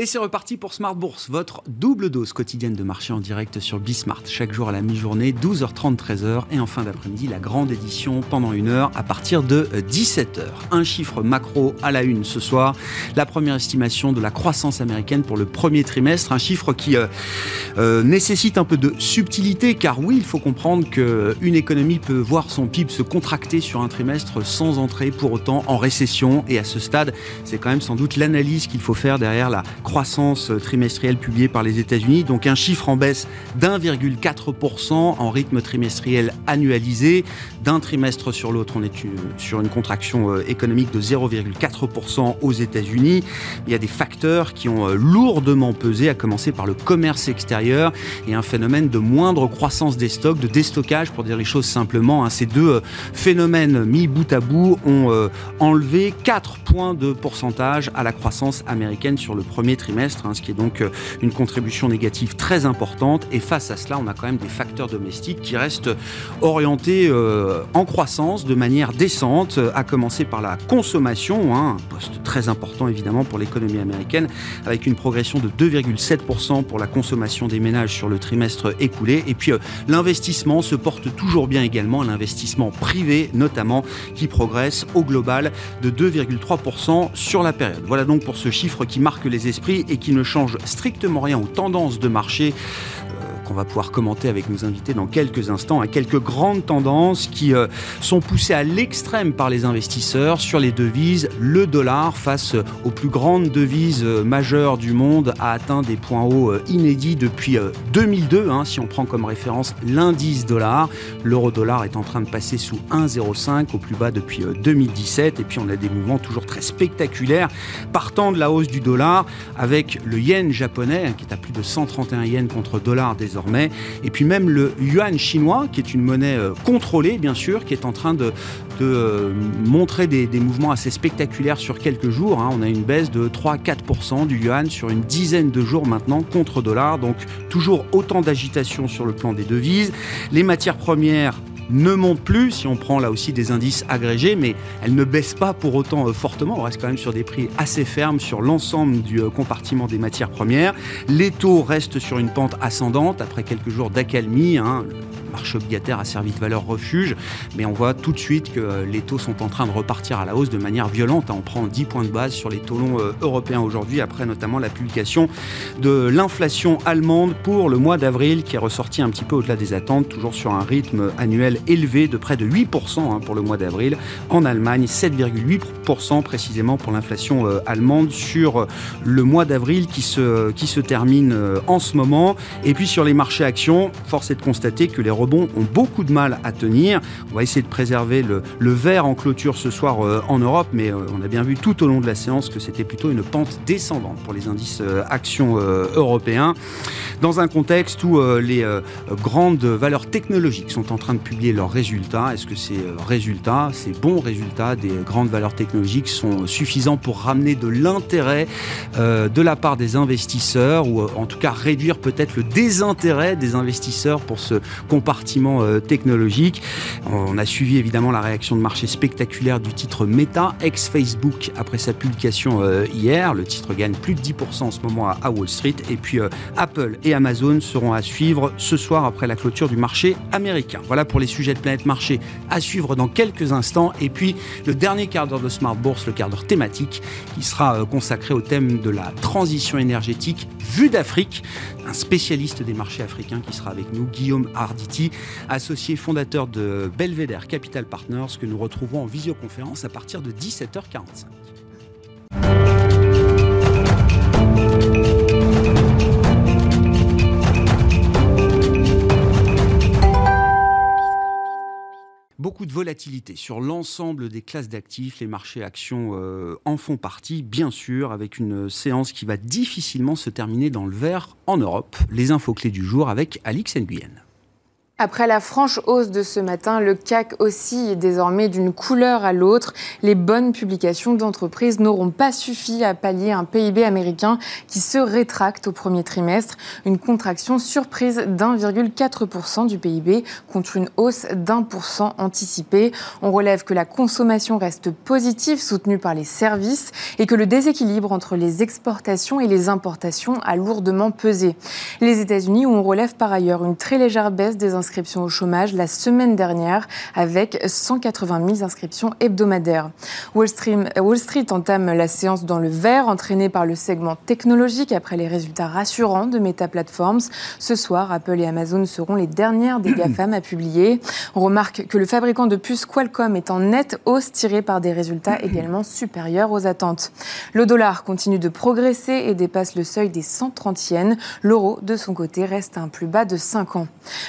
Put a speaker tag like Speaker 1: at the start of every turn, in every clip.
Speaker 1: Et c'est reparti pour Smart Bourse, votre double dose quotidienne de marché en direct sur Bismart. Chaque jour à la mi-journée, 12h30, 13h. Et en fin d'après-midi, la grande édition pendant une heure à partir de 17h. Un chiffre macro à la une ce soir. La première estimation de la croissance américaine pour le premier trimestre. Un chiffre qui euh, euh, nécessite un peu de subtilité car oui, il faut comprendre qu'une économie peut voir son PIB se contracter sur un trimestre sans entrer pour autant en récession. Et à ce stade, c'est quand même sans doute l'analyse qu'il faut faire derrière la croissance trimestrielle publiée par les États-Unis. Donc un chiffre en baisse d'1,4% en rythme trimestriel annualisé. D'un trimestre sur l'autre, on est sur une contraction euh, économique de 0,4% aux États-Unis. Il y a des facteurs qui ont euh, lourdement pesé, à commencer par le commerce extérieur et un phénomène de moindre croissance des stocks, de déstockage, pour dire les choses simplement. Hein. Ces deux euh, phénomènes mis bout à bout ont enlevé 4 points de pourcentage à la croissance américaine sur le premier trimestre, hein, ce qui est donc euh, une contribution négative très importante. Et face à cela, on a quand même des facteurs domestiques qui restent orientés euh, en croissance de manière décente, à commencer par la consommation, hein, un poste très important évidemment pour l'économie américaine, avec une progression de 2,7% pour la consommation des ménages sur le trimestre écoulé. Et puis euh, l'investissement se porte toujours bien également, l'investissement privé notamment, qui progresse au global de 2,3% sur la période. Voilà donc pour ce chiffre qui marque les esprits et qui ne change strictement rien aux tendances de marché on va pouvoir commenter avec nos invités dans quelques instants, à quelques grandes tendances qui euh, sont poussées à l'extrême par les investisseurs sur les devises. Le dollar, face aux plus grandes devises euh, majeures du monde, a atteint des points hauts euh, inédits depuis 2002. Hein, si on prend comme référence l'indice dollar, l'euro-dollar est en train de passer sous 1,05 au plus bas depuis 2017. Et puis on a des mouvements toujours très spectaculaires partant de la hausse du dollar avec le yen japonais hein, qui est à plus de 131 yens contre dollar désormais et puis même le yuan chinois, qui est une monnaie euh, contrôlée, bien sûr, qui est en train de, euh, montrer des, mouvements assez spectaculaires sur quelques jours. Hein. On a une baisse de 3-4% du yuan sur une dizaine de jours maintenant contre dollar. Donc toujours autant d'agitation sur le plan des devises. Les matières premières ne monte plus, si on prend là aussi des indices agrégés, mais elle ne baisse pas pour autant euh, fortement. On reste quand même sur des prix assez fermes sur l'ensemble du euh, compartiment des matières premières. Les taux restent sur une pente ascendante après quelques jours d'accalmie. Hein marché obligataire a servi de valeur refuge, mais on voit tout de suite que euh, les taux sont en train de repartir à la hausse de manière violente. On prend 10 points de base sur les taux longs euh, européens aujourd'hui, après notamment la publication de l'inflation allemande pour le mois d'avril, qui est ressorti un petit peu au-delà des attentes, toujours sur un rythme annuel élevé de près de 8% hein, pour le mois d'avril. En Allemagne, 7,8% précisément pour l'inflation euh, allemande sur le mois d'avril qui se, qui se termine en ce moment. Et puis sur les marchés actions, force est de constater que les rebonds ont beaucoup de mal à tenir. On va essayer de préserver le, le vert en clôture ce soir euh, en Europe, mais euh, on a bien vu tout au long de la séance que c'était plutôt une pente descendante pour les indices euh, actions européens, dans un contexte où les grandes valeurs technologiques sont en train de publier leurs résultats. Est-ce que ces résultats, ces bons résultats des grandes valeurs technologiques sont suffisants pour ramener de l'intérêt de la part des investisseurs, ou en tout cas réduire peut-être le désintérêt des investisseurs pour ce euh, technologique. On a suivi évidemment la réaction de marché spectaculaire du titre Meta, ex-Facebook, après sa publication euh, hier. Le titre gagne plus de 10% en ce moment à, Wall Street. Et puis euh, Apple et Amazon seront à suivre ce soir après la clôture du marché américain. Voilà pour les sujets de Planète Marché à suivre dans quelques instants. Et puis le dernier quart d'heure de Smart Bourse, le quart d'heure thématique, qui sera consacré au thème de la transition énergétique vue d'Afrique un spécialiste des marchés africains qui sera avec nous, Guillaume Arditi, associé fondateur de Belvedere Capital Partners, que nous retrouvons en visioconférence à partir de 17h45. Beaucoup de volatilité sur l'ensemble des classes d'actifs. Les marchés actions euh, en font partie, bien sûr, avec une séance qui va difficilement se terminer dans le vert en Europe. Les infos clés du jour avec Alix Nguyen.
Speaker 2: Après la franche hausse de ce matin, le CAC oscille désormais d'une couleur à l'autre. Les bonnes publications d'entreprises n'auront pas suffi à pallier un PIB américain qui se rétracte au premier trimestre. Une contraction surprise d'1,4% du PIB contre une hausse d'un pour cent anticipée. On relève que la consommation reste positive, soutenue par les services, et que le déséquilibre entre les exportations et les importations a lourdement pesé. Les États-Unis, où on relève par ailleurs une très légère baisse des inscriptions au chômage la semaine dernière avec 180 000 inscriptions hebdomadaires. Wall Street, Wall Street entame la séance dans le vert, entraînée par le segment technologique après les résultats rassurants de Meta Platforms. Ce soir, Apple et Amazon seront les dernières des GAFAM à publier. On remarque que le fabricant de puces Qualcomm est en nette hausse tirée par des résultats également supérieurs aux attentes. Le dollar continue de progresser et dépasse le seuil des 130 yens. L'euro, de son côté, reste à un plus bas de 5 ans.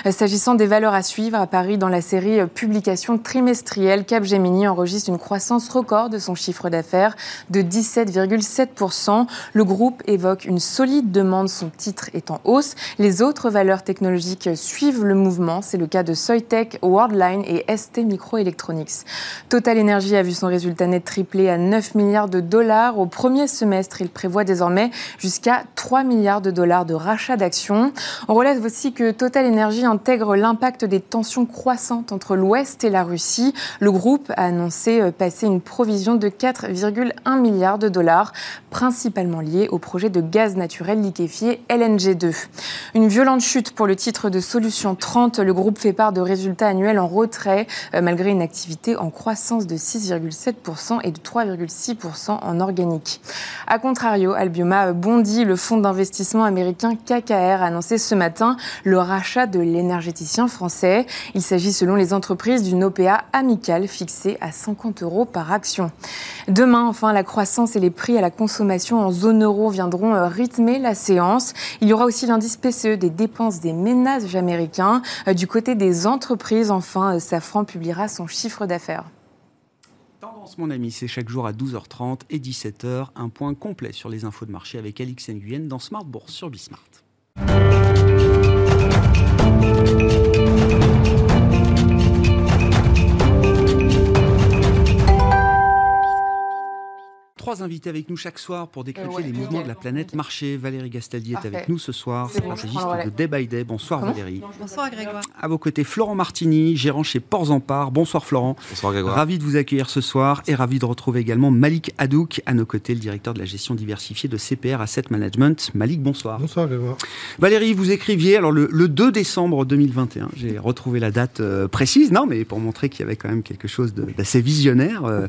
Speaker 2: S'agissant des valeurs à suivre à Paris dans la série euh, Publication trimestrielle, Capgemini enregistre une croissance record de son chiffre d'affaires de 17,7%. Le groupe évoque une solide demande, son titre est en hausse. Les autres valeurs technologiques suivent le mouvement. C'est le cas de Soitec, Worldline et ST Microelectronics. Total Energy a vu son résultat net triplé à 9 milliards de dollars. Au premier semestre, il prévoit désormais jusqu'à 3 milliards de dollars de rachat d'actions. On relève aussi que Total Energy intègre l'impact des tensions croissantes entre l'Ouest et la Russie. Le groupe a annoncé euh, passer une provision de 4,1 milliards de dollars, principalement liée au projet de gaz naturel liquéfié LNG2. Une violente chute pour le titre de Solution 30. Le groupe fait part de résultats annuels en retrait, euh, malgré une activité en croissance de 6,7% et de 3,6% en organique. A contrario, Albioma bondit. Le fonds d'investissement américain KKR a annoncé ce matin le rachat de français. Il s'agit selon les entreprises d'une OPA amicale fixée à 50 euros par action. Demain, enfin, la croissance et les prix à la consommation en zone euro viendront euh, rythmer la séance. Il y aura aussi l'indice PCE des dépenses des ménages américains. Euh, du côté des entreprises, enfin, euh, Safran publiera son chiffre d'affaires.
Speaker 1: Tendance, mon ami, c'est chaque jour à 12h30 et 17h. Un point complet sur les infos de marché avec Alix Nguyen dans Smart Bourse sur Bismart. Trois invités avec nous chaque soir pour décrypter les mouvements de la planète marché. Valérie Gastaldi est avec nous ce soir, stratégiste de Day by Day. Bonsoir Valérie.
Speaker 3: Bonsoir Grégoire.
Speaker 1: À vos côtés, Florent Martini, gérant chez Ports en Part. Bonsoir Florent.
Speaker 4: Bonsoir Grégoire.
Speaker 1: Ravi de vous accueillir ce soir et ravi de retrouver également Malik Hadouk à nos côtés, le directeur de la gestion diversifiée de CPR Asset Management. Malik, bonsoir.
Speaker 5: Bonsoir Grégoire.
Speaker 1: Valérie, vous écriviez, alors le, 2 décembre 2021, j'ai retrouvé la date euh, précise, non, mais pour montrer qu'il y avait quand même quelque chose d'assez visionnaire euh,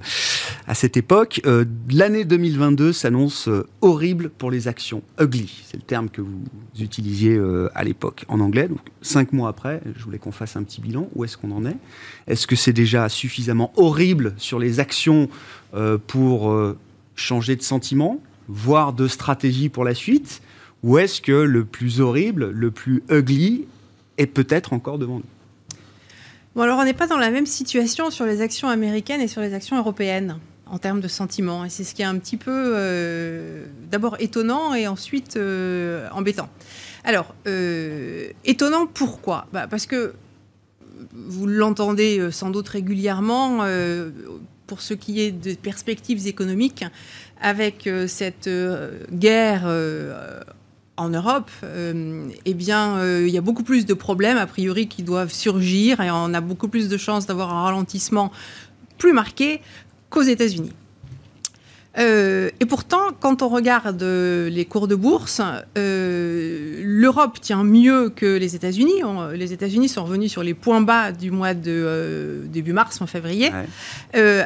Speaker 1: à cette époque. Euh, l'année 2022 s'annonce euh, horrible pour les actions. Ugly, c'est le terme que vous utilisiez euh, à l'époque en anglais. Cinq mois après, je voulais qu'on fasse un petit bilan. Où est-ce qu'on en est? Est-ce que c'est déjà suffisamment horrible sur les actions euh, pour changer de sentiment, voire de stratégie pour la suite? Ou est-ce que le plus horrible, le plus ugly, est peut-être encore devant nous?
Speaker 3: Bon, alors on n'est pas dans la même situation sur les actions américaines et sur les actions européennes en termes de sentiments. Et c'est ce qui est un petit peu euh, d'abord étonnant et ensuite euh, embêtant. Alors, euh, étonnant pourquoi? Bah Parce que vous l'entendez sans doute régulièrement, pour ce qui est des perspectives économiques, avec cette guerre en Europe, eh bien, il y a beaucoup plus de problèmes, a priori, qui doivent surgir et on a beaucoup plus de chances d'avoir un ralentissement plus marqué qu'aux États-Unis. Euh, et pourtant, quand on regarde les cours de bourse, euh, l'Europe tient mieux que les États-Unis. Les États-Unis sont revenus sur les points bas du mois de euh, début mars, en février,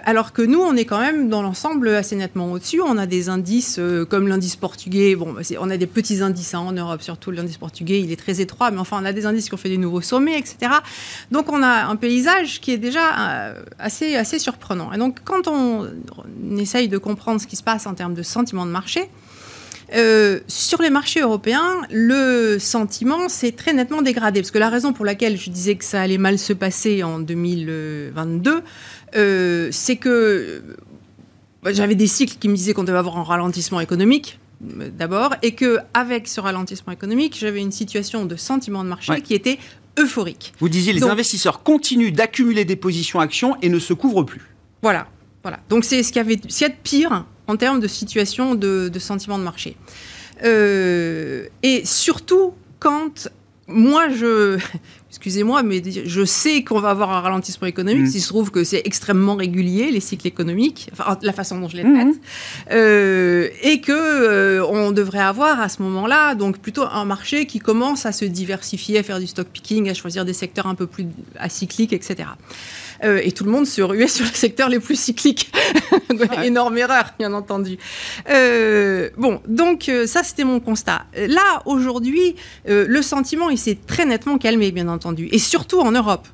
Speaker 3: alors que nous, on est quand même dans l'ensemble assez nettement au-dessus. On a des indices comme l'indice portugais. Bon, bah, on a des petits indices hein, en Europe, surtout l'indice portugais, il est très étroit, mais enfin, on a des indices qui ont fait des nouveaux sommets, etc. Donc, on a un paysage qui est déjà assez, assez surprenant. Et donc, quand on essaye de comprendre ce qui se passe en termes de sentiment de marché. Euh, sur les marchés européens, le sentiment s'est très nettement dégradé. Parce que la raison pour laquelle je disais que ça allait mal se passer en 2022, euh, c'est que bah, j'avais des cycles qui me disaient qu'on devait avoir un ralentissement économique d'abord, et que avec ce ralentissement économique, j'avais une situation de sentiment de marché qui était euphorique.
Speaker 1: Vous disiez, les investisseurs continuent d'accumuler des positions actions et ne se couvrent plus.
Speaker 3: Voilà, voilà. Donc c'est ce qu'il y a de pire en termes de situation de, de sentiment de marché. Euh, et surtout quand moi, je, excusez-moi, mais je sais qu'on va avoir un ralentissement économique. Mm. S'il se trouve que c'est extrêmement régulier, les cycles économiques, enfin, la façon dont je les traite, mm. euh, et que euh, on devrait avoir à ce moment-là, donc plutôt un marché qui commence à se diversifier, à faire du stock picking, à choisir des secteurs un peu plus acycliques, etc. Euh, et tout le monde se ruait sur les secteurs les plus cycliques. Énorme erreur, bien entendu. Euh, bon, donc euh, ça, c'était mon constat. Là, aujourd'hui, le sentiment, il s'est très nettement calmé, bien entendu, et surtout en Europe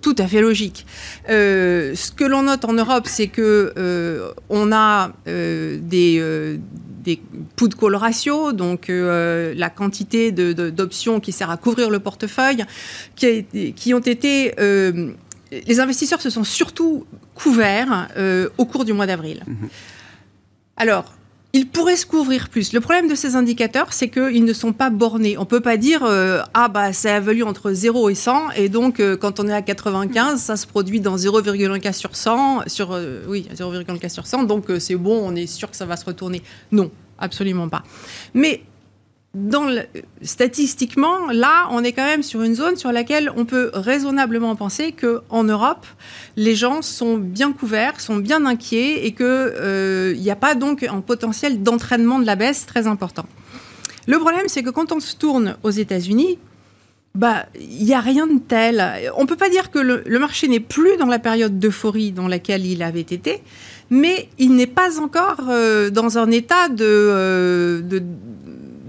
Speaker 3: tout à fait logique. ce que l'on note en Europe, c'est que on a des, des put call ratio, donc la quantité d'options qui sert à couvrir le portefeuille, qui, qui ont été les investisseurs se sont surtout couverts euh, au cours du mois d'avril. Mhm. Alors, ils pourraient se couvrir plus. Le problème de ces indicateurs, c'est qu'ils ne sont pas bornés. On ne peut pas dire euh, ah bah ça a valu entre 0 et 100 et donc euh, quand on est à 95, ça se produit dans 0,1 cas sur 100 sur oui 0,1 cas sur 100 donc c'est bon, on est sûr que ça va se retourner. Non, absolument pas. Mais statistiquement, là, on est quand même sur une zone sur laquelle on peut raisonnablement penser qu'en Europe, les gens sont bien couverts, sont bien inquiets et qu'il euh, n'y a pas donc un potentiel d'entraînement de la baisse très important. Le problème, c'est que quand on se tourne aux États-Unis, bah, il n'y a rien de tel. On ne peut pas dire que le, marché n'est plus dans la période d'euphorie dans laquelle il avait été, mais il n'est pas encore euh, dans un état de, euh, de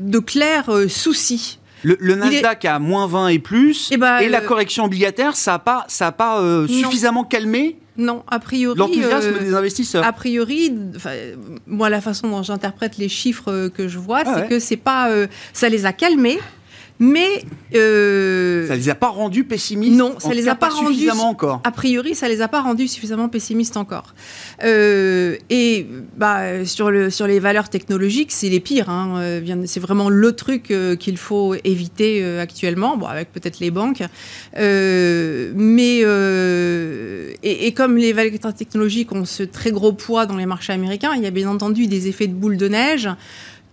Speaker 3: de clairs euh, soucis.
Speaker 1: Le, Nasdaq a moins 20 et plus, eh ben, et, la correction obligataire, ça n'a pas, ça pas euh, suffisamment calmé
Speaker 3: non, a priori.
Speaker 1: L'enthousiasme euh, des investisseurs.
Speaker 3: A priori, moi, la façon dont j'interprète les chiffres que je vois, ah c'est que c'est pas, ça les a calmés, mais
Speaker 1: euh, ça les a pas rendus pessimistes.
Speaker 3: Non, ça les a pas, rendus
Speaker 1: suffisamment encore.
Speaker 3: A priori, ça les a pas rendus suffisamment pessimistes encore. Euh, et bah sur le sur les valeurs technologiques, c'est les pires. Hein. Euh, c'est vraiment le truc qu'il faut éviter actuellement. Bon, avec peut-être les banques, mais et, et, comme les valeurs technologiques ont ce très gros poids dans les marchés américains, il y a bien entendu des effets de boule de neige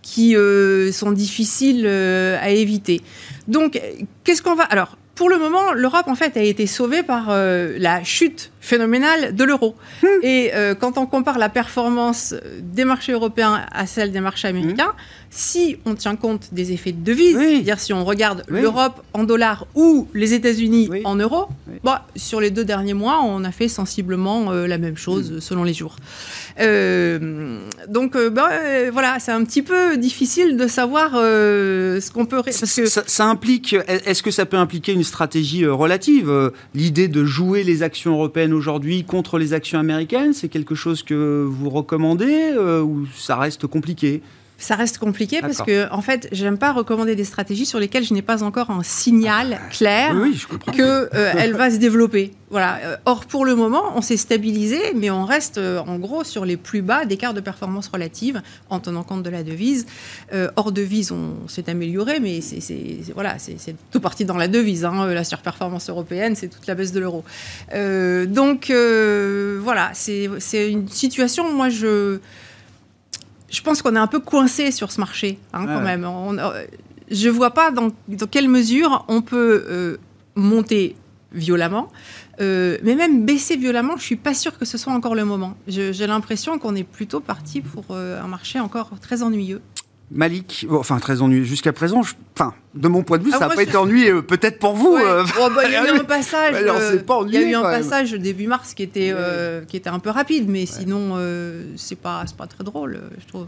Speaker 3: qui euh, sont difficiles euh, à éviter. Donc, qu'est-ce qu'on va... Alors, pour le moment, l'Europe, en fait, a été sauvée par euh, la chute phénoménale de l'euro. Hmm. Et quand on compare la performance des marchés européens à celle des marchés américains, si on tient compte des effets de devise, c'est-à-dire si on regarde l'Europe en dollars ou les États-Unis en euros, bah, sur les deux derniers mois, on a fait sensiblement la même chose hmm. selon les jours. Euh, donc, euh, bah, euh, voilà, c'est un petit peu difficile de savoir ce qu'on peut.
Speaker 1: Parce que... ça, implique. Est-ce que ça peut impliquer une stratégie relative L'idée de jouer les actions européennes aujourd'hui contre les actions américaines, c'est quelque chose que vous recommandez ou ça reste compliqué?
Speaker 3: Ça reste compliqué parce que, en fait, j'aime pas recommander des stratégies sur lesquelles je n'ai pas encore un signal clair que euh, elle va se développer. Voilà. Euh, or, pour le moment, on s'est stabilisé, mais on reste euh, en gros sur les plus bas d'écart de performance relative en tenant compte de la devise. hors devise, on s'est amélioré, mais c'est voilà, c'est tout parti dans la devise. Hein. La surperformance européenne, c'est toute la baisse de l'euro. donc voilà, c'est une situation. Moi, je je pense qu'on est un peu coincé sur ce marché, hein, quand même. Euh, je ne vois pas dans, quelle mesure on peut euh, monter violemment, euh, mais même baisser violemment, je ne suis pas sûre que ce soit encore le moment. J'ai l'impression qu'on est plutôt parti pour un marché encore très ennuyeux.
Speaker 1: Malik, enfin très ennuyeux jusqu'à présent. enfin, de mon point de vue, ah, ça n'a pas été ennuyeux. Peut-être pour vous.
Speaker 3: Oh, bah, il y a eu un passage. il y a eu un passage début mars qui était euh, qui était un peu rapide, mais sinon euh, c'est pas c'est pas très drôle, je trouve.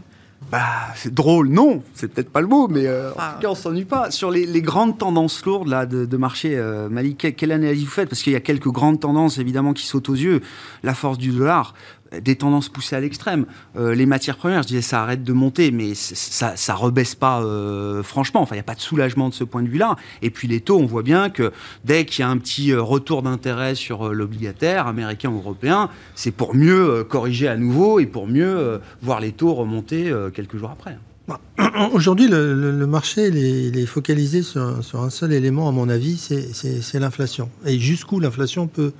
Speaker 1: Bah, c'est drôle, non, c'est peut-être pas le mot, mais euh, en tout cas, on s'ennuie pas. Sur les, grandes tendances lourdes là, de, marché, Malik, quelle analyse vous faites? Parce qu'il y a quelques grandes tendances, évidemment, qui sautent aux yeux. La force du dollar, des tendances poussées à l'extrême. Euh, les matières premières, je disais, ça arrête de monter, mais ça, ça rebaisse pas euh, franchement. Enfin, il n'y a pas de soulagement de ce point de vue-là. Et puis les taux, on voit bien que dès qu'il y a un petit euh, retour d'intérêt sur l'obligataire américain ou européen, c'est pour mieux corriger à nouveau et pour mieux voir les taux remonter quelques jours après.
Speaker 4: Bah, Aujourd'hui, le, marché est, focalisé sur, un seul élément, à mon avis, c'est l'inflation. Et jusqu'où l'inflation peut,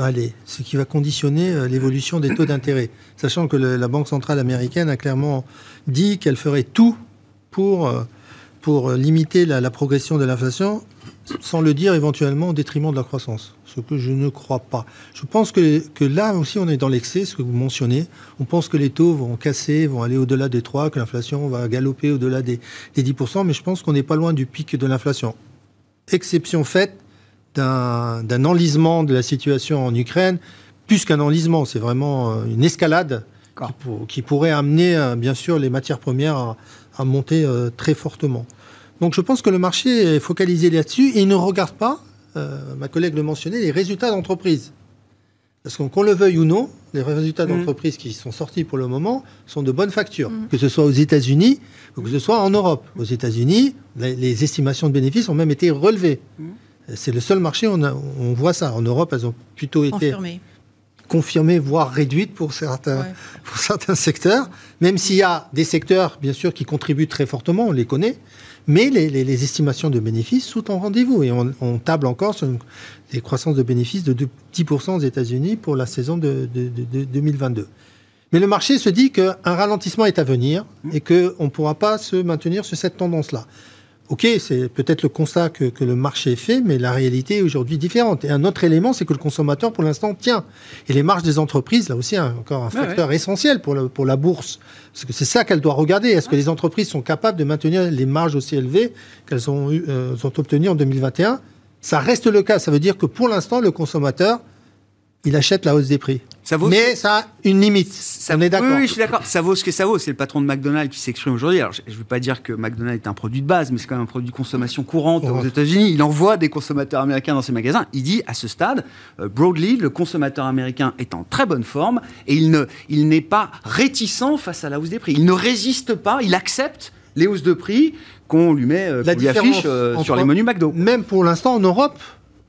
Speaker 4: aller, ce qui va conditionner euh, l'évolution des taux d'intérêt. Sachant que la Banque centrale américaine a clairement dit qu'elle ferait tout pour, euh, pour limiter la progression de l'inflation sans le dire éventuellement au détriment de la croissance, ce que je ne crois pas. Je pense que, que là aussi on est dans l'excès, ce que vous mentionnez. On pense que les taux vont casser, vont aller au-delà des 3, que l'inflation va galoper au-delà des, des 10%, mais je pense qu'on n'est pas loin du pic de l'inflation. Exception faite d'un enlisement de la situation en Ukraine, plus qu'un enlisement, c'est vraiment euh, une escalade qui, pourrait amener euh, bien sûr les matières premières à, à monter euh, très fortement. Donc je pense que le marché est focalisé là-dessus et il ne regarde pas, euh, ma collègue le mentionnait, les résultats d'entreprise. Parce qu'on le veuille ou non, les résultats mm. d'entreprise qui sont sortis pour le moment sont de bonnes factures, mm. que ce soit aux États-Unis ou que ce soit en Europe. Aux États-Unis, les, estimations de bénéfices ont même été relevées. Mm. C'est le seul marché où on, voit ça. En Europe, elles ont plutôt été confirmées, voire réduites pour certains, pour certains secteurs, même s'il y a des secteurs, bien sûr, qui contribuent très fortement, on les connaît, mais les, estimations de bénéfices sont en rendez-vous et on, table encore sur des croissances de bénéfices de 10% aux États-Unis pour la saison de, 2022. Mais le marché se dit qu'un ralentissement est à venir et qu'on ne pourra pas se maintenir sur cette tendance-là. Ok, c'est peut-être le constat que, le marché fait, mais la réalité est aujourd'hui différente. Et un autre élément, c'est que le consommateur, pour l'instant, tient. Et les marges des entreprises, là aussi, encore un facteur essentiel pour, pour la bourse. Parce que c'est ça qu'elle doit regarder. Est-ce que les entreprises sont capables de maintenir les marges aussi élevées qu'elles ont, euh, ont obtenues en 2021 Ça reste le cas. Ça veut dire que pour l'instant, le consommateur, il achète la hausse des prix. Ça vaut Mais ça a une limite. Ça, on est d'accord.
Speaker 1: Oui, je suis d'accord. Ça vaut ce que ça vaut. C'est le patron de McDonald's qui s'exprime aujourd'hui. Alors, je ne veux pas dire que McDonald's est un produit de base, mais c'est quand même un produit de consommation courante aux États-Unis. Il envoie des consommateurs américains dans ses magasins. Il dit à ce stade, euh, broadly, le consommateur américain est en très bonne forme et il ne, il n'est pas réticent face à la hausse des prix. Il ne résiste pas. Il accepte les hausses de prix qu'on lui met, euh, qu'on lui affiche euh, sur les menus McDo.
Speaker 4: Même pour l'instant en Europe,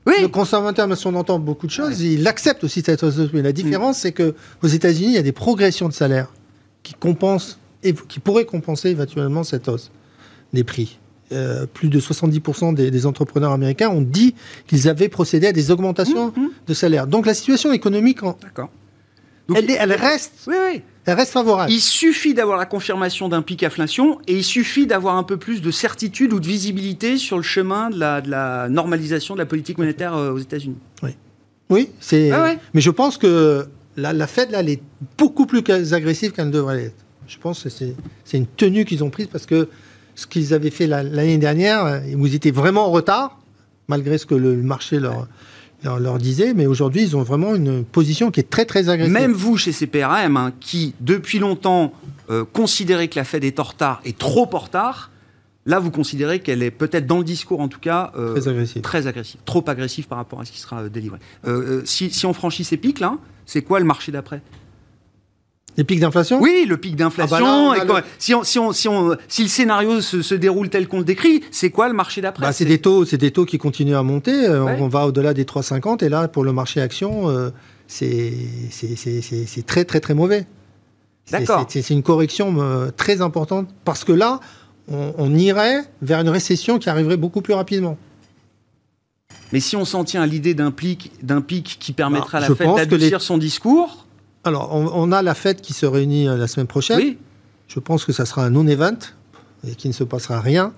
Speaker 4: oui. Le consommateur, même si on entend beaucoup de choses, il accepte aussi cette hausse de prix. La différence, mm. c'est que aux États-Unis, il y a des progressions de salaire qui compensent et qui pourraient compenser éventuellement cette hausse des prix. Euh, plus de 70% des, entrepreneurs américains ont dit qu'ils avaient procédé à des augmentations mm, mm. de salaire. Donc la situation économique, en... elle, elle, reste. Oui, oui elle reste favorable.
Speaker 1: Il suffit d'avoir la confirmation d'un pic inflation et il suffit d'avoir un peu plus de certitude ou de visibilité sur le chemin de la, normalisation de la politique monétaire euh, aux États-Unis.
Speaker 4: Oui, oui, c'est. Ah mais je pense que la, Fed là, elle est beaucoup plus agressive qu'elle ne devrait l'être. Je pense que c'est une tenue qu'ils ont prise parce que ce qu'ils avaient fait l'année dernière, euh, ils étaient vraiment en retard, malgré ce que le marché leur leur, disait, mais aujourd'hui, ils ont vraiment une position qui est très, très agressive.
Speaker 1: Même vous, chez CPRM, hein, qui, depuis longtemps, euh, considérez que la Fed est en retard et trop en retard, là, vous considérez qu'elle est peut-être, dans le discours en tout cas,
Speaker 4: euh, très, agressive.
Speaker 1: très agressive. Trop agressive par rapport à ce qui sera euh, délivré. Si, si, on franchit ces pics, là, c'est quoi le marché d'après?
Speaker 4: Les pics d'inflation?
Speaker 1: Oui, le pic d'inflation. Ah bah si, on, si, on, si, on, si, le scénario se, déroule tel qu'on le décrit, c'est quoi le marché d'après?
Speaker 4: Bah, C'est des taux, c'est des taux qui continuent à monter. Euh, on, va au-delà des 3,50 et là, pour le marché action, euh, c'est très très très mauvais. D'accord. C'est une correction euh, très importante parce que là, on, irait vers une récession qui arriverait beaucoup plus rapidement.
Speaker 1: Mais si on s'en tient à l'idée d'un pic, pic qui permettra bah, à la Fed d'adoucir son discours,
Speaker 4: alors, on, a la fête qui se réunit euh, la semaine prochaine. Oui. Je pense que ça sera un non-event et qu'il ne se passera rien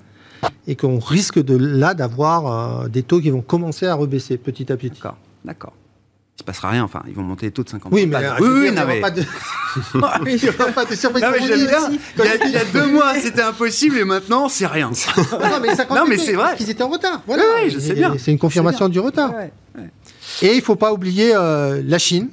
Speaker 4: et qu'on risque de là d'avoir euh, des taux qui vont commencer à rebaisser petit à petit.
Speaker 1: D'accord, d'accord. Il se passera rien, enfin, ils vont monter les taux de 50
Speaker 4: Oui, mais oui, oui, il n'y aura pas de...
Speaker 1: il aura pas de surprise. il, y a, deux mois, c'était impossible et maintenant, c'est rien.
Speaker 4: non, mais, 50 non, mais c'est vrai. Qu'ils étaient en retard.
Speaker 1: Voilà. Oui, je sais bien.
Speaker 4: C'est une confirmation du retard. Et il ne faut pas oublier euh, la Chine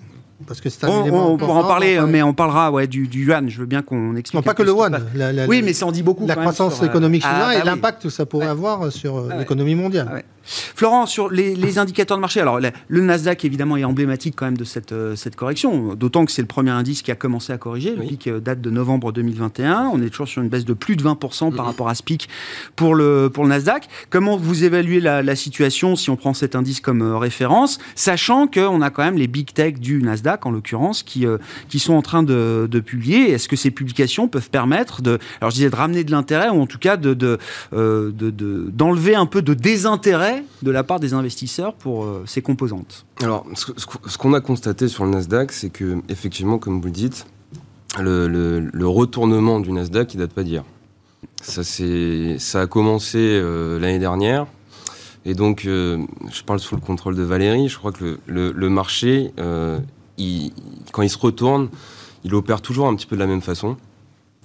Speaker 1: parce que c'est un on, pourra en parler, mais on parlera ouais, du, yuan. Je veux bien qu'on explique.
Speaker 4: Non, pas que le yuan.
Speaker 1: oui, mais ça en dit beaucoup.
Speaker 4: La croissance économique chinoise ah, et bah l'impact que ça pourrait avoir sur euh, ah l'économie mondiale. Ah
Speaker 1: Florent, sur les, indicateurs de marché, alors le Nasdaq évidemment est emblématique quand même de cette, euh, cette correction, d'autant que c'est le premier indice qui a commencé à corriger. Le pic euh, date de novembre 2021. On est toujours sur une baisse de plus de 20% par rapport à ce pic pour le, pour le Nasdaq. Comment vous évaluez la, situation si on prend cet indice comme euh, référence, sachant qu'on a quand même les big tech du Nasdaq en l'occurrence qui, qui sont en train de, de publier Est-ce que ces publications peuvent permettre de, alors je disais de ramener de l'intérêt ou en tout cas de, de, d'enlever un peu de désintérêt de la part des investisseurs pour euh, ces composantes
Speaker 5: Alors, ce, qu'on a constaté sur le Nasdaq, c'est que, effectivement, comme vous le dites, le, retournement du Nasdaq, il date pas d'hier. Ça, ça a commencé euh, l'année dernière. Et donc, euh, je parle sous le contrôle de Valérie. Je crois que le, marché, quand il se retourne, il opère toujours un petit peu de la même façon.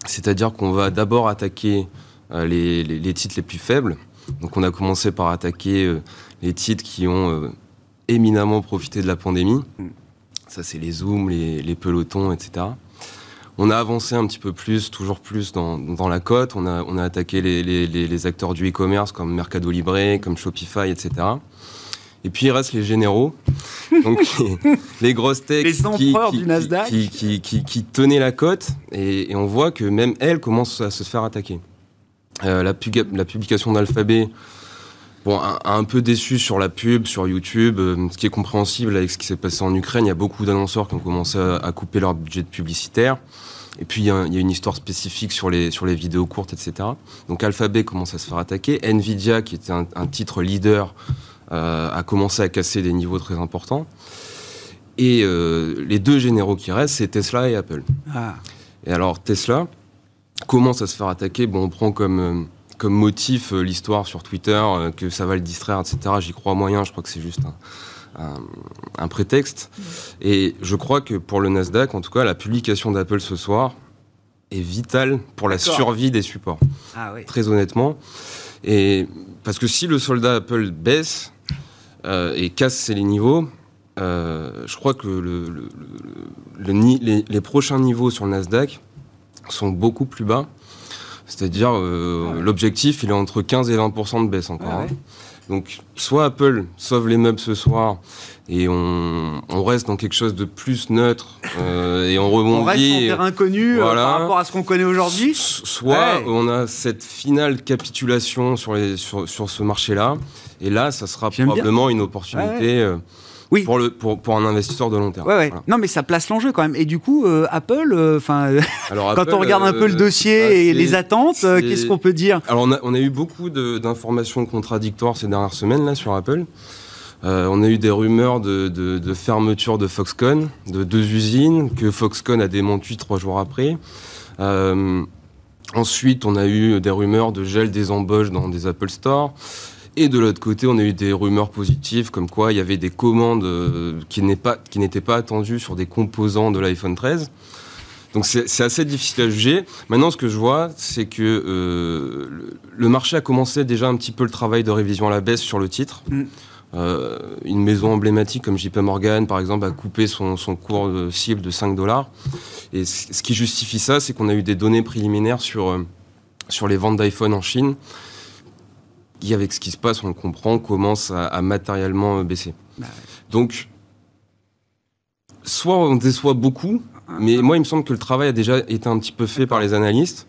Speaker 5: C'est-à-dire qu'on va d'abord attaquer les, titres les plus faibles, donc on a commencé par attaquer euh, les titres qui ont euh, éminemment profité de la pandémie. Ça, c'est les Zooms, les, pelotons, etc. On a avancé un petit peu plus, toujours plus dans, la cote. On a, on a attaqué les, acteurs du e-commerce comme Mercado Libre, comme Shopify, etc. Et puis il reste les généraux, donc les, grosses techs qui, qui, tenaient la cote. Et, et, on voit que même elles commencent à se faire attaquer. Euh, la, publication d'Alphabet bon, a, un peu déçu sur la pub, sur YouTube, euh, ce qui est compréhensible avec ce qui s'est passé en Ukraine. Il y a beaucoup d'annonceurs qui ont commencé à, couper leur budget publicitaire. Et puis, il y, a, une histoire spécifique sur les, sur les vidéos courtes, etc. Donc, Alphabet commence à se faire attaquer. Nvidia, qui était un, titre leader, euh, a commencé à casser des niveaux très importants. Et les deux généraux qui restent, c'est Tesla et Apple. Ah. Et alors, Tesla, commence à se faire attaquer. Bon, on prend comme, euh, comme motif euh, l'histoire sur Twitter, euh, que ça va le distraire, etc. J'y crois moyen, je crois que c'est juste un, prétexte. Et je crois que pour le Nasdaq, en tout cas, la publication d'Apple ce soir est vitale pour la survie des supports. Ah Très honnêtement. Et parce que si le soldat Apple baisse et casse les niveaux, je crois que le, les, les, prochains niveaux sur le Nasdaq sont beaucoup plus bas. C'est-à-dire, euh, l'objectif, il est entre 15 et 20% de baisse encore. Hein. Donc, soit Apple sauve les meubles ce soir et on, reste dans quelque chose de plus neutre euh, et on rebondit. On
Speaker 1: reste en terrain inconnu euh, par rapport à ce qu'on connaît aujourd'hui.
Speaker 5: Soit on a cette finale capitulation sur, les, sur, sur ce marché-là et là, ça sera probablement une opportunité oui. pour, le, pour, pour, un investisseur de long terme.
Speaker 1: Ouais, ouais. Non, mais ça place l'enjeu quand même. Et du coup, euh, Apple, euh, enfin, quand on regarde un peu le euh, dossier bah, et les attentes, qu'est-ce qu'on peut dire?
Speaker 5: Alors, on a, on a, eu beaucoup d'informations contradictoires ces dernières semaines là sur Apple. on a eu des rumeurs de, de, de, fermeture de Foxconn, de deux usines, que Foxconn a démenti trois jours après. ensuite, on a eu des rumeurs de gel des embauches dans des Apple Store. Et de l'autre côté, on a eu des rumeurs positives comme quoi il y avait des commandes euh, qui n'étaient pas, attendues sur des composants de l'iPhone 13. Donc c'est assez difficile à juger. Maintenant, ce que je vois, c'est que euh, le marché a commencé déjà un petit peu le travail de révision à la baisse sur le titre. Mm. Euh, une maison emblématique comme JP Morgan, par exemple, a coupé son, cours de cible de 5 dollars. Et ce qui justifie ça, c'est qu'on a eu des données préliminaires sur, sur les ventes d'iPhone en Chine qui, avec ce qui se passe, on le comprend, commence à, matériellement baisser. Bah Donc, soit on déçoit beaucoup, mais moi, il me semble que le travail a déjà été un petit peu fait par les analystes.